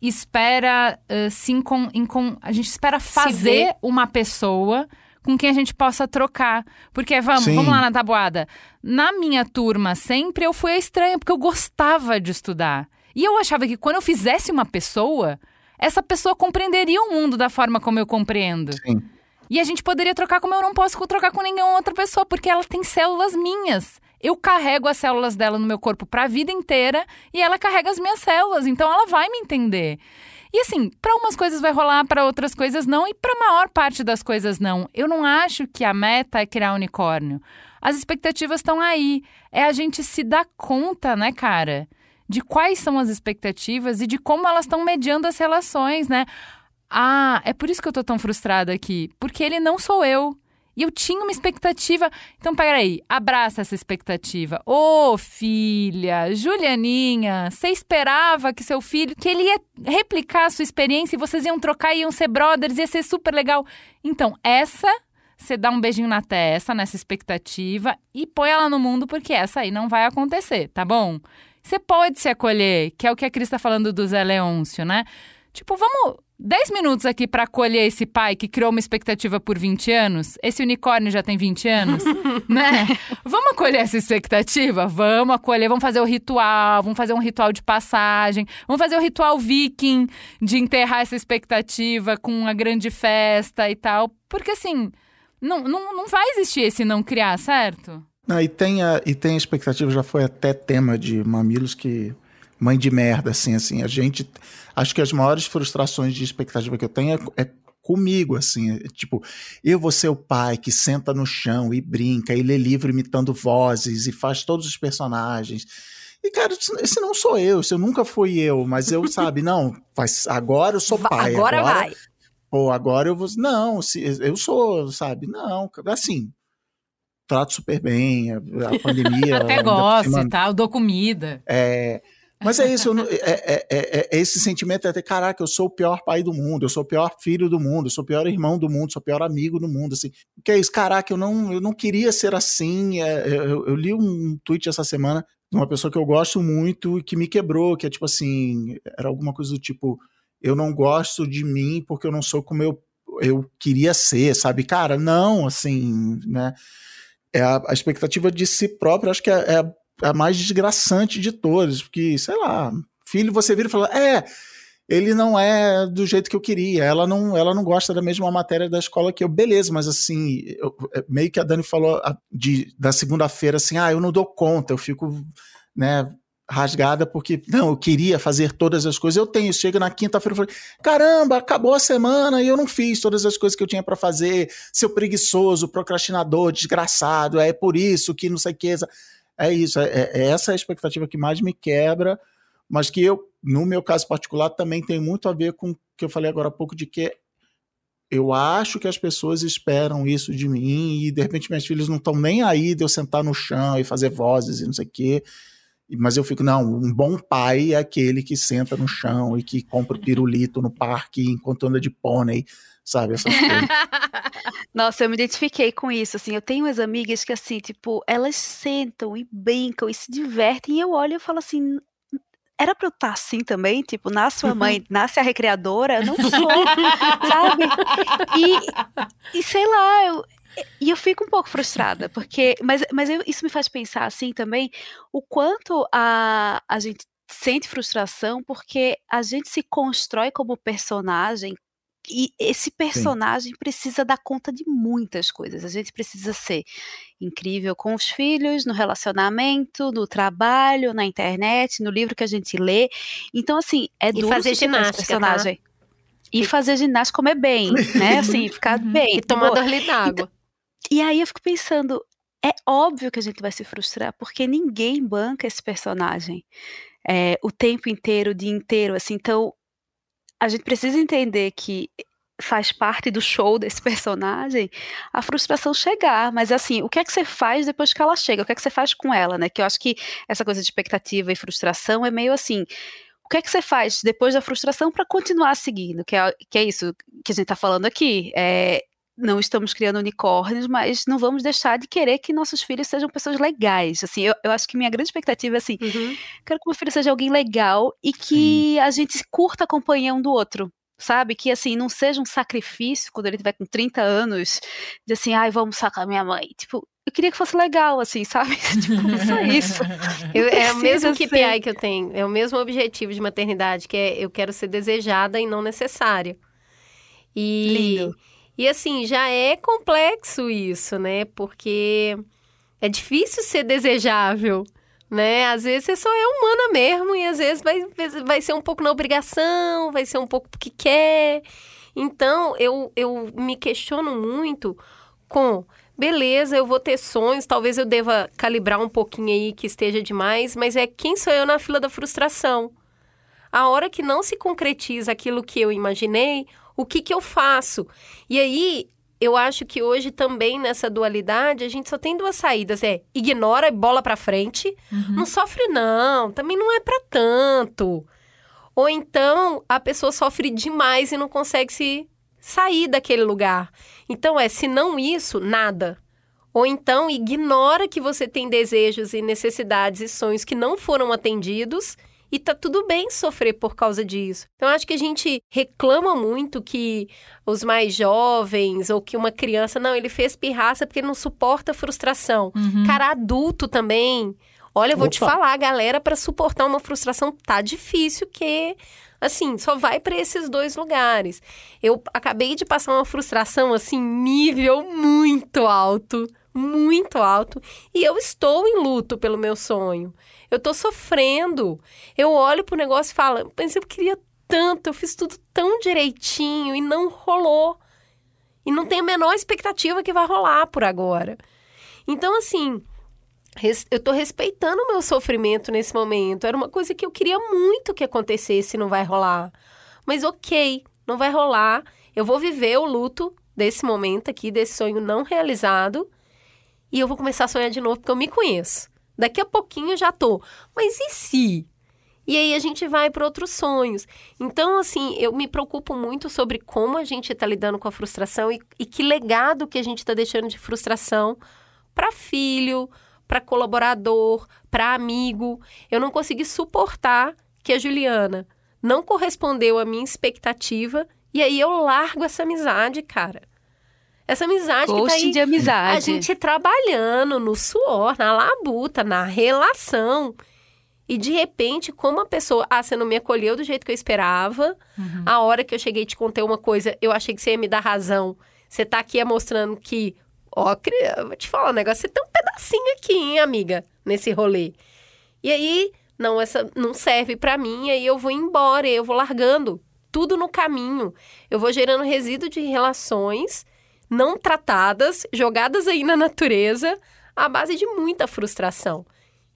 espera ah, se encon- encon- a gente espera fazer uma pessoa com quem a gente possa trocar. Porque, vamos, Sim. vamos lá na tabuada. Na minha turma, sempre eu fui a estranha, porque eu gostava de estudar. E eu achava que quando eu fizesse uma pessoa, essa pessoa compreenderia o mundo da forma como eu compreendo. Sim. E a gente poderia trocar como eu não posso trocar com nenhuma outra pessoa, porque ela tem células minhas. Eu carrego as células dela no meu corpo para a vida inteira e ela carrega as minhas células, então ela vai me entender. E assim, para umas coisas vai rolar, para outras coisas não, e para a maior parte das coisas não. Eu não acho que a meta é criar unicórnio. As expectativas estão aí. É a gente se dar conta, né, cara? De quais são as expectativas e de como elas estão mediando as relações, né? Ah, é por isso que eu tô tão frustrada aqui. Porque ele não sou eu. E eu tinha uma expectativa. Então, peraí, abraça essa expectativa. Ô, filha, Julianinha, você esperava que seu filho, que ele ia replicar a sua experiência e vocês iam trocar, iam ser brothers, ia ser super legal. Então, essa, você dá um beijinho na testa nessa expectativa e põe ela no mundo, porque essa aí não vai acontecer, tá bom? Você pode se acolher, que é o que a Cris tá falando do Zé Leôncio, né? Tipo, vamos 10 minutos aqui pra acolher esse pai que criou uma expectativa por 20 anos. Esse unicórnio já tem 20 anos, <laughs> né? Vamos acolher essa expectativa? Vamos acolher, vamos fazer o ritual, vamos fazer um ritual de passagem, vamos fazer o ritual viking de enterrar essa expectativa com uma grande festa e tal. Porque assim, não, não, não vai existir esse não criar, certo? Não, e, tem a, e tem a expectativa, já foi até tema de mamilos que. Mãe de merda, assim, assim. A gente. Acho que as maiores frustrações de expectativa que eu tenho é, é comigo, assim. é tipo, eu vou ser o pai que senta no chão e brinca e lê livro imitando vozes e faz todos os personagens. E, cara, isso- esse não sou eu, isso nunca fui eu, mas eu, <laughs> sabe, não, mas agora eu sou pai. agora vai. Pô, agora eu vou. Não, se, eu sou, sabe? Não, assim. Trato super bem, a, a pandemia. <laughs> Até gosto e tal, dou comida. é, mas é isso, eu não- é, é- é- é esse sentimento é até, caraca, eu sou o pior pai do mundo, eu sou o pior filho do mundo, eu sou o pior irmão do mundo, sou o pior amigo do mundo, assim. Que é isso, caraca, eu não, eu não queria ser assim. é, eu, eu li um tweet essa semana de uma pessoa que eu gosto muito e que me quebrou, que é tipo assim, era alguma coisa do tipo, eu não gosto de mim porque eu não sou como eu, eu queria ser, sabe? Cara, não, assim, né? É a, a expectativa de si próprio, acho que é, é a a mais desgraçante de todas, porque, sei lá, filho, você vira e fala, é, ele não é do jeito que eu queria, ela não, ela não gosta da mesma matéria da escola que eu, beleza, mas assim, eu- é, meio que a Dani falou de, da segunda-feira, assim, ah, eu não dou conta, eu fico, né, rasgada porque, não, eu queria fazer todas as coisas, eu tenho, chega na quinta-feira, eu falei, caramba, acabou a semana e eu não fiz todas as coisas que eu tinha para fazer, seu preguiçoso, procrastinador, desgraçado, é por isso que não sei o que, é isso, é, é- é essa a expectativa que mais me quebra, mas que eu, no meu caso particular, também tem muito a ver com o que eu falei agora há pouco, de que eu acho que as pessoas esperam isso de mim e de repente minhas filhas não estão nem aí de eu sentar no chão e fazer vozes e não sei o quê. Mas eu fico, não, um bom pai é aquele que senta no chão e que compra o pirulito no parque enquanto anda de pônei, sabe? Essas coisas. <laughs> Nossa, eu me identifiquei com isso, assim, eu tenho umas amigas que, assim, tipo, elas sentam e brincam e se divertem, e eu olho e falo assim, era pra eu estar assim também? Tipo, nasce uma mãe, <laughs> nasce a recreadora, eu não sou, <laughs> sabe? E, e sei lá, eu, e eu fico um pouco frustrada, porque, mas, mas eu- isso me faz pensar, assim, também, o quanto a, a gente sente frustração, porque a gente se constrói como personagem e esse personagem precisa dar conta de muitas coisas. A gente precisa ser incrível com os filhos, no relacionamento, no trabalho, na internet, no livro que a gente lê. Então, assim, é E duro fazer ginástica, tá? personagem. E fazer ginástica, comer bem, né? Assim, <laughs> ficar bem. E tomar boa. dois litros d'água. E aí eu fico pensando, é óbvio que a gente vai se frustrar, porque ninguém banca esse personagem. é, o tempo inteiro, o dia inteiro, assim. Então, a gente precisa entender que faz parte do show desse <laughs> personagem a frustração chegar, mas assim, o que é que você faz depois que ela chega? O que é que você faz com ela, né? Que eu acho que essa coisa de expectativa e frustração é meio assim, o que é que você faz depois da frustração para continuar seguindo? Que é, que é isso que a gente está falando aqui. É, não estamos criando unicórnios, mas não vamos deixar de querer que nossos filhos sejam pessoas legais. Assim, eu, eu acho que minha grande expectativa é assim, uhum. quero que meu filho seja alguém legal e que Sim. a gente curta a companhia um do outro. Sabe? Que assim, não seja um sacrifício quando ele tiver com 30 anos, de assim, ai, vamos sacar minha mãe. Tipo, eu queria que fosse legal, assim, sabe? <laughs> tipo, só isso. Eu, é o mesmo KPI ser. que eu tenho, é o mesmo objetivo de maternidade, que é eu quero ser desejada e não necessário. E, Lindo. E assim, já é complexo isso, né? Porque é difícil ser desejável, né? Às vezes você só é humana mesmo e às vezes vai, vai ser um pouco na obrigação, vai ser um pouco porque quer. Então, eu, eu me questiono muito com beleza, eu vou ter sonhos, talvez eu deva calibrar um pouquinho aí que esteja demais, mas é quem sou eu na fila da frustração? A hora que não se concretiza aquilo que eu imaginei, o que, que eu faço? E aí, eu acho que hoje também nessa dualidade a gente só tem duas saídas: é ignora e bola para frente, uhum. não sofre não, também não é para tanto. Ou então a pessoa sofre demais e não consegue se sair daquele lugar. Então é, se não isso, nada. Ou então ignora que você tem desejos e necessidades e sonhos que não foram atendidos e tá tudo bem sofrer por causa disso. Então, acho que a gente reclama muito que os mais jovens ou que uma criança, não, ele fez pirraça porque ele não suporta a frustração. Uhum. Cara, adulto também. Olha, eu vou Opa. te falar, galera, para suportar uma frustração tá difícil, que assim, só vai para esses dois lugares. Eu acabei de passar uma frustração assim, nível muito alto, muito alto, e eu estou em luto pelo meu sonho. Eu tô sofrendo. Eu olho pro negócio e falo, mas eu queria tanto, eu fiz tudo tão direitinho e não rolou. E não tenho a menor expectativa que vai rolar por agora. Então, assim, eu tô respeitando o meu sofrimento nesse momento. Era uma coisa que eu queria muito que acontecesse, não vai rolar. Mas ok, não vai rolar. Eu vou viver o luto desse momento aqui, desse sonho não realizado. E eu vou começar a sonhar de novo, porque eu me conheço. Daqui a pouquinho eu já tô. Mas e se? E aí a gente vai para outros sonhos. Então, assim, eu me preocupo muito sobre como a gente está lidando com a frustração e, e que legado que a gente está deixando de frustração para filho, para colaborador, para amigo. Eu não consegui suportar que a Juliana não correspondeu à minha expectativa e aí eu largo essa amizade, cara. Essa amizade Coach que tá aí, de amizade. A gente trabalhando no suor, na labuta, na relação. E de repente, como a pessoa, ah, você não me acolheu do jeito que eu esperava. Uhum. A hora que eu cheguei e te contei uma coisa, eu achei que você ia me dar razão. Você tá aqui mostrando que, ó, vou te falar um negócio, você tem um pedacinho aqui, hein, amiga, nesse rolê. E aí, não, essa não serve para mim, e aí eu vou embora, eu vou largando tudo no caminho. Eu vou gerando resíduo de relações não tratadas, jogadas aí na natureza, à base de muita frustração.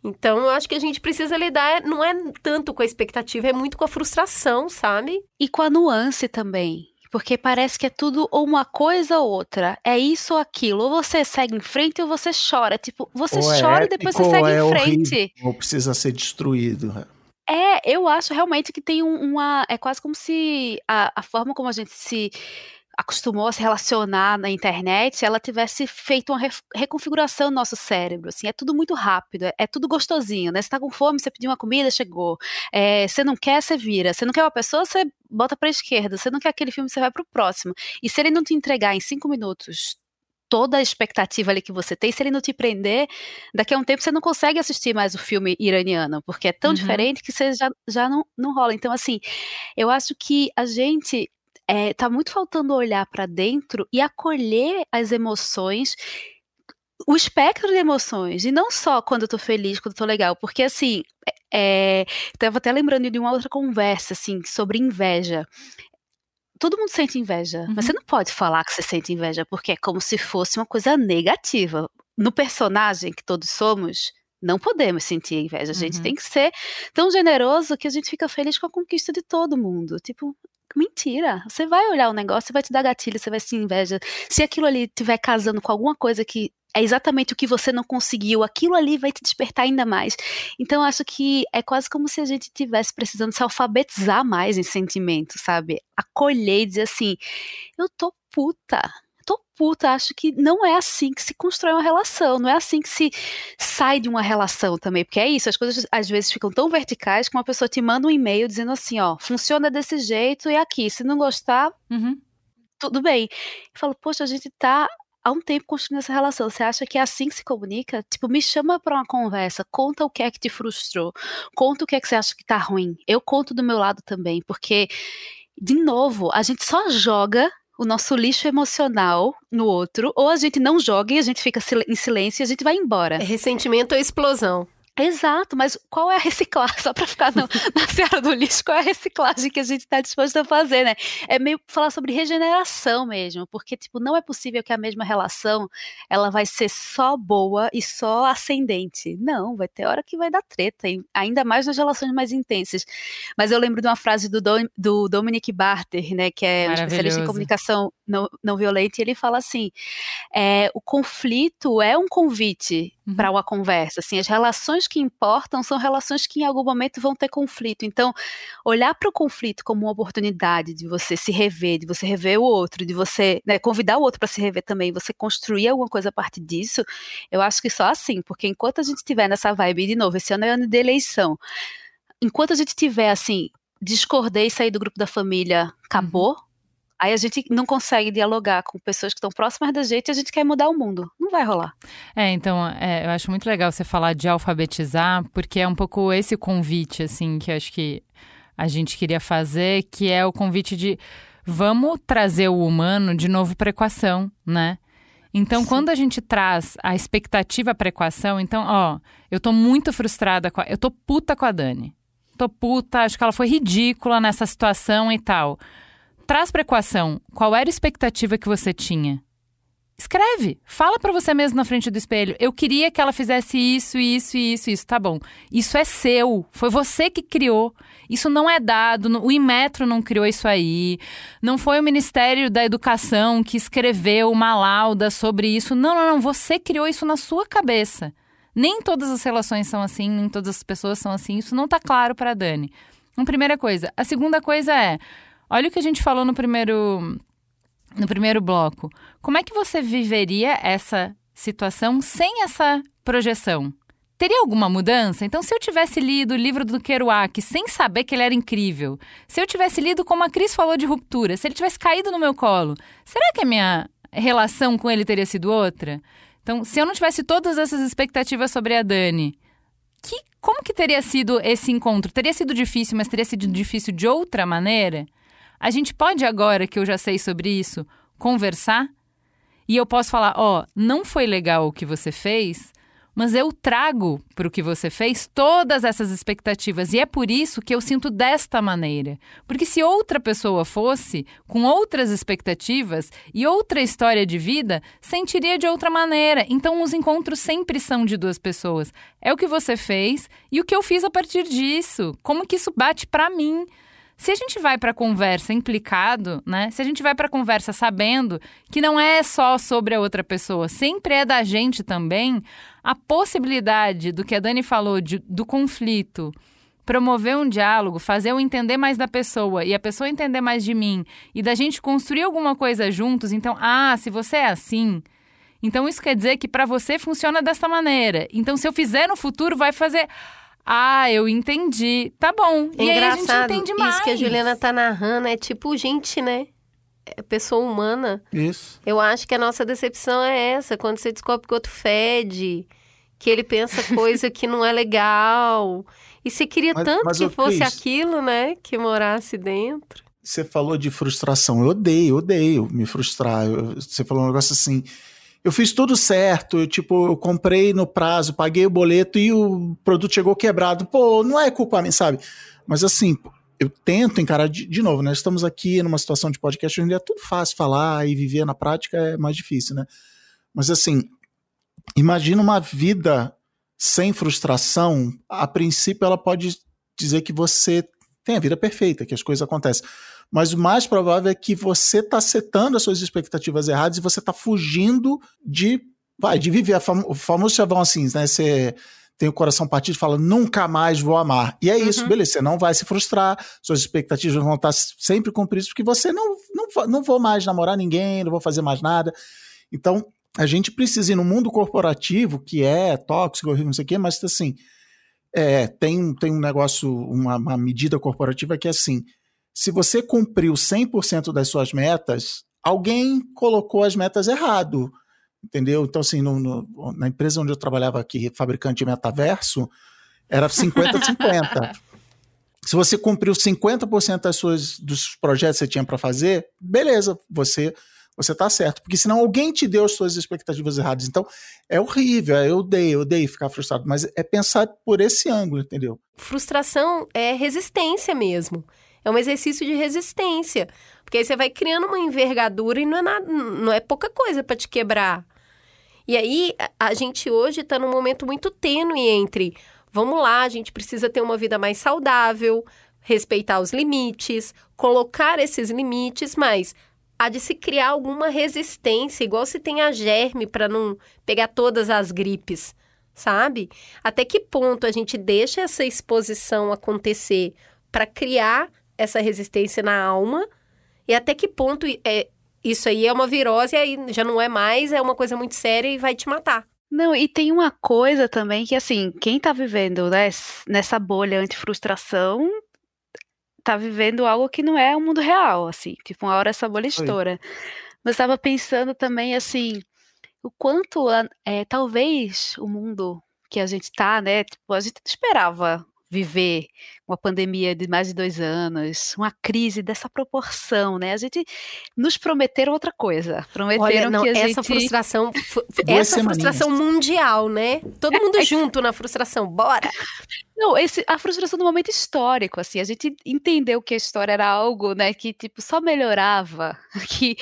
Então, eu acho que a gente precisa lidar, não é tanto com a expectativa, é muito com a frustração, sabe? E com a nuance também. Porque parece que é tudo ou uma coisa ou outra. É isso ou aquilo. Ou você segue em frente ou você chora. Tipo, você ou é chora é e depois você segue é em frente. Horrível, ou precisa ser destruído. É, eu acho realmente que tem uma. É quase como se a, a forma como a gente se acostumou a se relacionar na internet, ela tivesse feito uma reconfiguração no nosso cérebro, assim, é tudo muito rápido, é, é tudo gostosinho, né? Você tá com fome, você pediu uma comida, chegou. É, você não quer, você vira. Você não quer uma pessoa, você bota pra esquerda. Você não quer aquele filme, você vai pro próximo. E se ele não te entregar em cinco minutos toda a expectativa ali que você tem, se ele não te prender, daqui a um tempo você não consegue assistir mais o filme iraniano, porque é tão uhum. diferente que você já, já não, não rola. Então, assim, eu acho que a gente é, tá muito faltando olhar para dentro e acolher as emoções o espectro de emoções, e não só quando eu tô feliz, quando eu tô legal, porque assim, é, tava até lembrando de uma outra conversa, assim, sobre inveja. Todo mundo sente inveja, uhum. mas você não pode falar que você sente inveja, porque é como se fosse uma coisa negativa. No personagem que todos somos, Não podemos sentir inveja. A gente Uhum. tem que ser tão generoso que a gente fica feliz com a conquista de todo mundo. Tipo, mentira. Você vai olhar o negócio, vai te dar gatilho, você vai se inveja. Se aquilo ali estiver casando com alguma coisa que é exatamente o que você não conseguiu, aquilo ali vai te despertar ainda mais. Então, acho que é quase como se a gente tivesse precisando se alfabetizar mais em sentimentos, sabe? Acolher e dizer assim: eu tô puta. Tô puta, acho que não é assim que se constrói uma relação, não é assim que se sai de uma relação também, porque é isso, as coisas às vezes ficam tão verticais que uma pessoa te manda um e-mail dizendo assim, ó, funciona desse jeito e aqui, se não gostar, Uhum. tudo bem. Eu falo, poxa, a gente tá há um tempo construindo essa relação. Você acha que é assim que se comunica? Tipo, me chama pra uma conversa, conta o que é que te frustrou, conta o que é que você acha que tá ruim. Eu conto do meu lado também, porque, de novo, a gente só joga o nosso lixo emocional no outro, ou a gente não joga e a gente fica em silêncio e a gente vai embora. É ressentimento ou explosão. Exato, mas qual é a reciclagem? <laughs> Só para ficar no- na seara do lixo, qual é a reciclagem que a gente está disposto a fazer, né? É meio falar sobre regeneração mesmo, porque tipo não é possível que a mesma relação ela vai ser só boa e só ascendente. Não, vai ter hora que vai dar treta, e ainda mais nas relações mais intensas. Mas eu lembro de uma frase do, Dom, do Dominic Barter, né, que é um especialista em comunicação não, não violenta, e ele fala assim: é, o conflito é um convite Uhum. para uma conversa. Assim, as relações que importam são relações que em algum momento vão ter conflito. Então, olhar para o conflito como uma oportunidade de você se rever, de você rever o outro, de você né, convidar o outro para se rever também, você construir alguma coisa a partir disso, eu acho que só assim, porque enquanto a gente estiver nessa vibe, de novo, esse ano é ano de eleição, enquanto a gente tiver assim, discordei, sair do grupo da família, acabou. Aí a gente não consegue dialogar com pessoas que estão próximas da gente e a gente quer mudar o mundo. Não vai rolar. É, então, é, eu acho muito legal você falar de alfabetizar, porque é um pouco esse convite, assim, que eu acho que a gente queria fazer, que é o convite de vamos trazer o humano de novo para a equação, né? Então, quando a gente traz a expectativa para a equação, então, ó, eu tô muito frustrada com a, eu tô puta com a Dani. Tô puta, acho que ela foi ridícula nessa situação e tal. Traz para equação qual era a expectativa que você tinha. Escreve, fala pra você mesmo na frente do espelho. Eu queria que ela fizesse isso, isso, isso, isso. Tá bom. Isso é seu. Foi você que criou. Isso não é dado. O Inmetro não criou isso aí. Não foi o Ministério da Educação que escreveu uma lauda sobre isso. Não, não, não. Você criou isso na sua cabeça. Nem todas as relações são assim, nem todas as pessoas são assim. Isso não tá claro pra Dani. Uma primeira coisa. A segunda coisa é: olha o que a gente falou no primeiro no primeiro bloco. Como é que você viveria essa situação sem essa projeção? Teria alguma mudança? Então, se eu tivesse lido o livro do Kerouac sem saber que ele era incrível, se eu tivesse lido como a Cris falou de ruptura, se ele tivesse caído no meu colo, será que a minha relação com ele teria sido outra? Então, se eu não tivesse todas essas expectativas sobre a Dani, que, como que teria sido esse encontro? Teria sido difícil, mas teria sido difícil de outra maneira? A gente pode agora que eu já sei sobre isso conversar e eu posso falar, ó, não foi legal o que você fez, mas eu trago para o que você fez todas essas expectativas e é por isso que eu sinto desta maneira. Porque se outra pessoa fosse com outras expectativas e outra história de vida, sentiria de outra maneira. Então os encontros sempre são de duas pessoas. É o que você fez e o que eu fiz a partir disso. Como que isso bate para mim? Se a gente vai para a conversa implicado, né? Se a gente vai para a conversa sabendo que não é só sobre a outra pessoa, sempre é da gente também, a possibilidade do que a Dani falou de, do conflito, promover um diálogo, fazer eu entender mais da pessoa e a pessoa entender mais de mim e da gente construir alguma coisa juntos, então, ah, se você é assim, então isso quer dizer que para você funciona dessa maneira. Então se eu fizer no futuro vai fazer ah, eu entendi. Tá bom. É e aí a gente engraçado, entende mais. isso que a Juliana tá narrando é tipo gente, né? É pessoa humana. Isso. Eu acho que a nossa decepção é essa, quando você descobre que o outro fede, que ele pensa <laughs> coisa que não é legal. E você queria Mas- tanto mas, que fosse Cris, aquilo, né? Que morasse dentro. Você falou de frustração. Eu odeio, odeio me frustrar. Você falou um negócio assim. Eu fiz tudo certo, eu, tipo, eu comprei no prazo, paguei o boleto e o produto chegou quebrado. Pô, não é culpa minha, sabe? Mas assim, eu tento encarar de, de novo, né? Estamos aqui numa situação de podcast onde é tudo fácil falar e viver na prática é mais difícil, né? Mas assim, imagina uma vida sem frustração, a princípio ela pode dizer que você tem a vida perfeita, que as coisas acontecem. Mas o mais provável é que você está setando as suas expectativas erradas e você está fugindo de, vai, de viver. o famoso chavão assim, né? Você tem o coração partido e fala, nunca mais vou amar. E é isso, uhum. beleza, você não vai se frustrar, suas expectativas vão estar sempre cumpridas, porque você não, não, não vou mais namorar ninguém, não vou fazer mais nada. Então, a gente precisa ir no mundo corporativo, que é tóxico, não sei o quê, mas assim, é, tem, tem um negócio, uma, uma medida corporativa que é assim, se você cumpriu 100% das suas metas, alguém colocou as metas errado, entendeu? Então, assim, no, no, na empresa onde eu trabalhava aqui, fabricante de metaverso, era 50-50. <laughs> Se você cumpriu 50% das suas, dos projetos que você tinha para fazer, beleza, você você está certo. Porque senão alguém te deu as suas expectativas erradas. Então, é horrível, eu odeio, eu odeio ficar frustrado, mas é pensar por esse ângulo, entendeu? Frustração é resistência mesmo. É um exercício de resistência. Porque aí você vai criando uma envergadura e não é, nada, não é pouca coisa para te quebrar. E aí, a gente hoje está num momento muito tênue entre vamos lá, a gente precisa ter uma vida mais saudável, respeitar os limites, colocar esses limites, mas há de se criar alguma resistência, igual se tem a germe para não pegar todas as gripes, sabe? Até que ponto a gente deixa essa exposição acontecer para criar essa resistência na alma e até que ponto é, isso aí é uma virose e aí já não é mais, é uma coisa muito séria e vai te matar. Não, e tem uma coisa também que, assim, quem tá vivendo né, nessa bolha anti-frustração tá vivendo algo que não é o mundo real, assim. Tipo, uma hora essa bolha estoura. Mas estava pensando também, assim, o quanto, é, talvez, o mundo que a gente tá, né, tipo, a gente esperava viver uma pandemia de mais de dois anos, uma crise dessa proporção, né? A gente nos prometeram outra coisa, prometeram Olha, não, que a essa gente... frustração, <laughs> essa frustração mundial, né? Todo mundo junto na frustração, bora. Não, esse, a frustração do momento histórico, assim, a gente entendeu que a história era algo, né, que tipo só melhorava, <laughs> que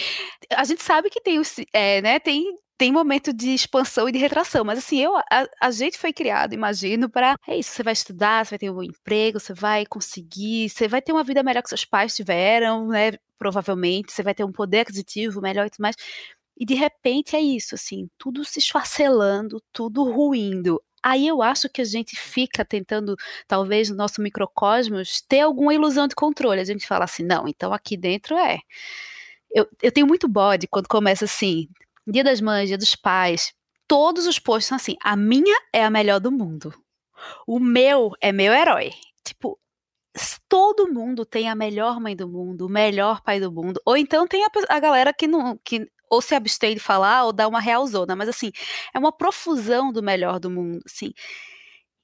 a gente sabe que tem, é, né, tem tem momento de expansão e de retração, mas assim, eu, a, a gente foi criado, imagino, para é isso, você vai estudar, você vai ter um emprego, você vai conseguir, você vai ter uma vida melhor que seus pais tiveram, né, provavelmente, você vai ter um poder aquisitivo melhor e tudo mais. E de repente é isso, assim, tudo se esfacelando, tudo ruindo. Aí eu acho que a gente fica tentando, talvez no nosso microcosmos, ter alguma ilusão de controle. A gente fala assim, não, então aqui dentro é. Eu, eu tenho muito bode quando começa assim, Dia das Mães, Dia dos Pais, todos os posts são assim: a minha é a melhor do mundo. O meu é meu herói. Tipo, todo mundo tem a melhor mãe do mundo, o melhor pai do mundo. Ou então tem a, a galera que não. Que, ou se abstém de falar ou dá uma real zona, mas assim, é uma profusão do melhor do mundo, assim.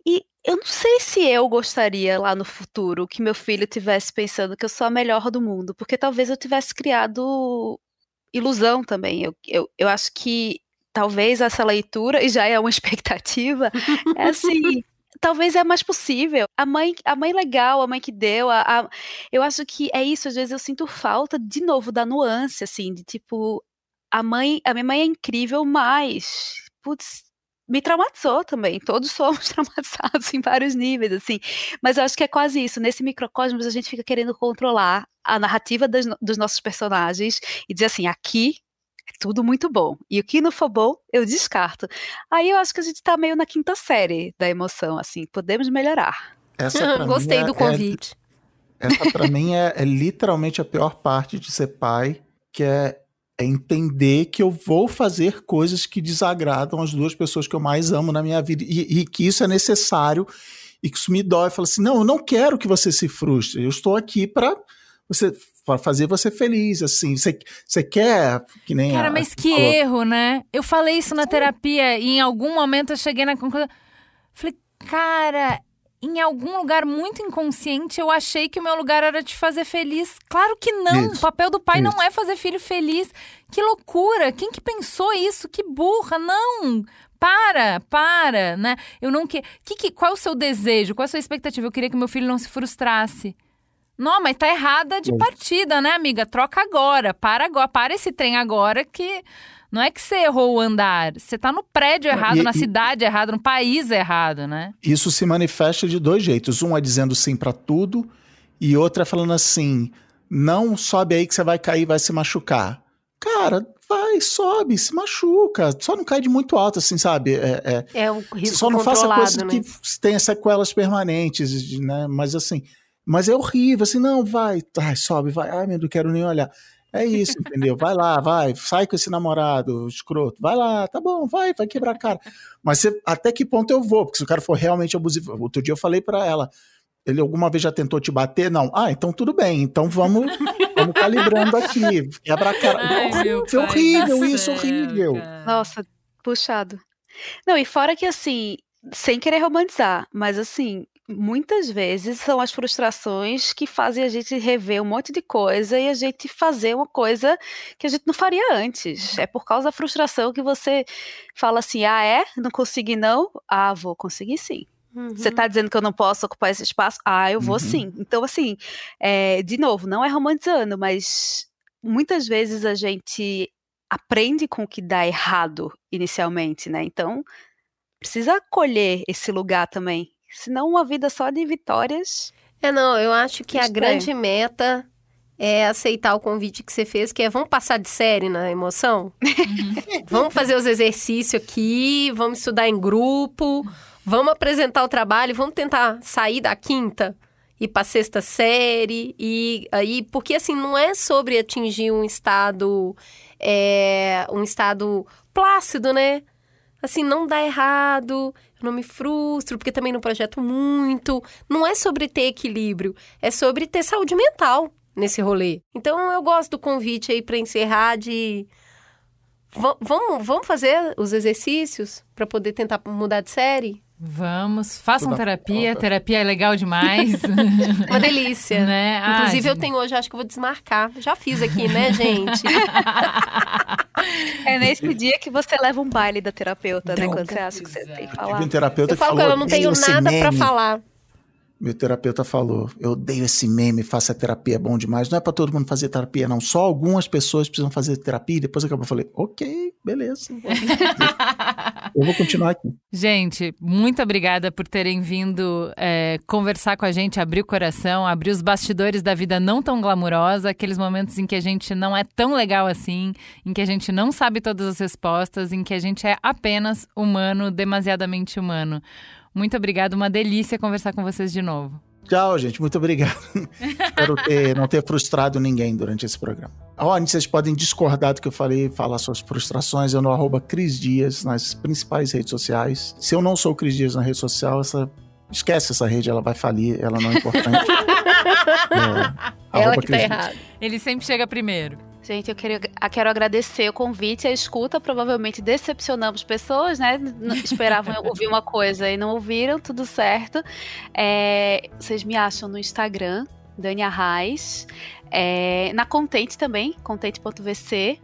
E eu não sei se eu gostaria lá no futuro que meu filho tivesse pensando que eu sou a melhor do mundo, porque talvez eu tivesse criado ilusão também. Eu, eu, eu acho que talvez essa leitura, <laughs> e já é uma expectativa, é assim. talvez é mais possível. A mãe, a mãe legal, a mãe que deu, a, a, eu acho que é isso. Às vezes eu sinto falta, de novo, da nuance, assim, de tipo, a mãe, a minha mãe é incrível, mas, putz, me traumatizou também. Todos <laughs> somos traumatizados em vários níveis, assim. Mas eu acho que é quase isso. Nesse microcosmos, a gente fica querendo controlar a narrativa das, dos nossos personagens e dizer assim: aqui é tudo muito bom. E o que não for bom, eu descarto. Aí eu acho que a gente está meio na quinta série da emoção, assim. Podemos melhorar. Essa, Gostei do é, convite. É, essa, para mim, é, é literalmente a pior parte de ser pai, que é é entender que eu vou fazer coisas que desagradam as duas pessoas que eu mais amo na minha vida e, e que isso é necessário e que isso me dói. Eu falo assim: não, eu não quero que você se frustre, eu estou aqui para você para fazer você feliz, assim, você, você quer que nem Cara, mas que falou. erro, né? Eu falei isso na terapia e em algum momento eu cheguei na conclusão, falei, cara, em algum lugar muito inconsciente, eu achei que o meu lugar era te fazer feliz. Claro que não. Isso. O papel do pai isso. não é fazer filho feliz. Que loucura! Quem que pensou isso? Que burra! Não! Para, para, né? Eu não que... que, que qual é o seu desejo? Qual é a sua expectativa? Eu queria que meu filho não se frustrasse. Não, mas tá errada de partida, né, amiga? Troca agora, para agora, para esse trem agora que Não é que você errou o andar, você tá no prédio errado, E- na e- cidade errada, no país errado, né? Isso se manifesta de dois jeitos. Um é dizendo sim pra tudo e outro é falando assim: não sobe aí que você vai cair, vai se machucar. Cara, vai, sobe, se machuca. Só não cai de muito alto, assim, sabe? É, é, É um risco só não faça coisas né? que tenha sequelas permanentes, né? Mas assim, mas é horrível, assim, não, vai, ai, sobe, vai, ai, meu, não quero nem olhar. É isso, entendeu? Vai lá, vai, sai com esse namorado escroto, vai lá, tá bom, vai, vai quebrar a cara. Mas você- até que ponto eu vou? Porque se o cara for realmente abusivo. Outro dia eu falei pra ela, ele alguma vez já tentou te bater? Não. Ah, então tudo bem, então vamos, vamos calibrando aqui. Quebra a cara. horrível, horrível isso, horrível. Nossa, puxado. Não, e fora que assim, sem querer romantizar, mas assim, muitas vezes são as frustrações que fazem a gente rever um monte de coisa e a gente fazer uma coisa que a gente não faria antes. É por causa da frustração que você fala assim: ah, é? Não consegui não? Ah, vou conseguir sim. Uhum. Você tá dizendo que eu não posso ocupar esse espaço? Ah, eu vou Uhum. sim. Então, assim, é, de novo, não é romantizando, mas muitas vezes a gente aprende com o que dá errado inicialmente, né? Então, precisa acolher esse lugar também. Senão, uma vida só de vitórias. É, não, eu acho que a Estranho. grande meta é aceitar o convite que você fez, que é vamos passar de série na emoção? <laughs> vamos fazer os exercícios aqui, vamos estudar em grupo, vamos apresentar o trabalho, vamos tentar sair da quinta e para sexta série e aí porque assim não é sobre atingir um estado é, um estado plácido, né? Assim, não dá errado, eu não me frustro, porque também não projeto muito. Não é sobre ter equilíbrio, é sobre ter saúde mental nesse rolê. Então eu gosto do convite aí para encerrar de Va- vamos, vamos fazer os exercícios para poder tentar mudar de série? Vamos, façam terapia, terapia é legal demais. <laughs> Uma delícia. né? Ah, Inclusive, eu gente. tenho hoje, acho que vou desmarcar. Já fiz aqui, né, <laughs> gente? <laughs> É nesse dia que você leva um baile da terapeuta, né? Quando você acha que você tem que falar. um terapeuta Eu que falo com falou, ela, não tenho "Odeio esse nada para meme." falar. Meu terapeuta falou: eu odeio esse meme, faça terapia, é bom demais. Não é pra todo mundo fazer terapia, não. Só algumas pessoas precisam fazer terapia. E depois acabou. Eu falei: ok, beleza. <laughs> eu vou continuar aqui. Gente, muito obrigada por terem vindo é, conversar com a gente, abrir o coração, abrir os bastidores da vida não tão glamurosa, aqueles momentos em que a gente não é tão legal assim, em que a gente não sabe todas as respostas, em que a gente é apenas humano, demasiadamente humano. Muito obrigada, uma delícia conversar com vocês de novo. Tchau, gente. Muito obrigado. <laughs> Espero ter, não ter frustrado ninguém durante esse programa. Ó, vocês podem discordar do que eu falei, falar suas frustrações. Eu no arroba Cris Dias nas principais redes sociais. Se eu não sou o Cris Dias na rede social, essa, esquece essa rede, ela vai falir, ela não é importante. <laughs> É, Ela que tá Cris Dias. errada. Ele sempre chega primeiro. Gente, eu quero, quero agradecer o convite, a escuta. Provavelmente decepcionamos pessoas, né? Esperavam ouvir uma coisa e não ouviram, tudo certo. É, vocês me acham no Instagram, Dani Arraes. É, na Content também, content.vc.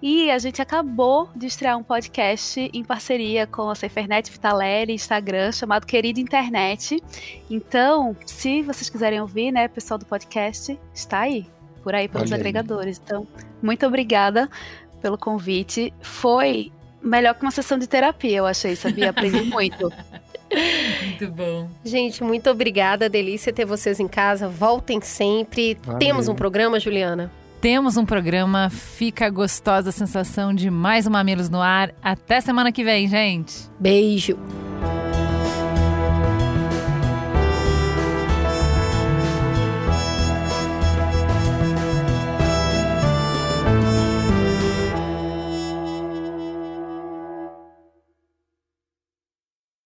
E a gente acabou de estrear um podcast em parceria com a Cefernet Vitaleri, Instagram, chamado Querida Internet. Então, se vocês quiserem ouvir, né, pessoal do podcast, está aí, por aí pelos Olha aí. agregadores. Então, muito obrigada pelo convite. Foi melhor que uma sessão de terapia, eu achei, sabia? Aprendi <laughs> muito. Muito bom. Gente, muito obrigada. Delícia ter vocês em casa. Voltem sempre. Valeu. Temos um programa, Juliana? Temos um programa, fica gostosa a sensação de mais um Mamilos no ar. Até semana que vem, gente. Beijo.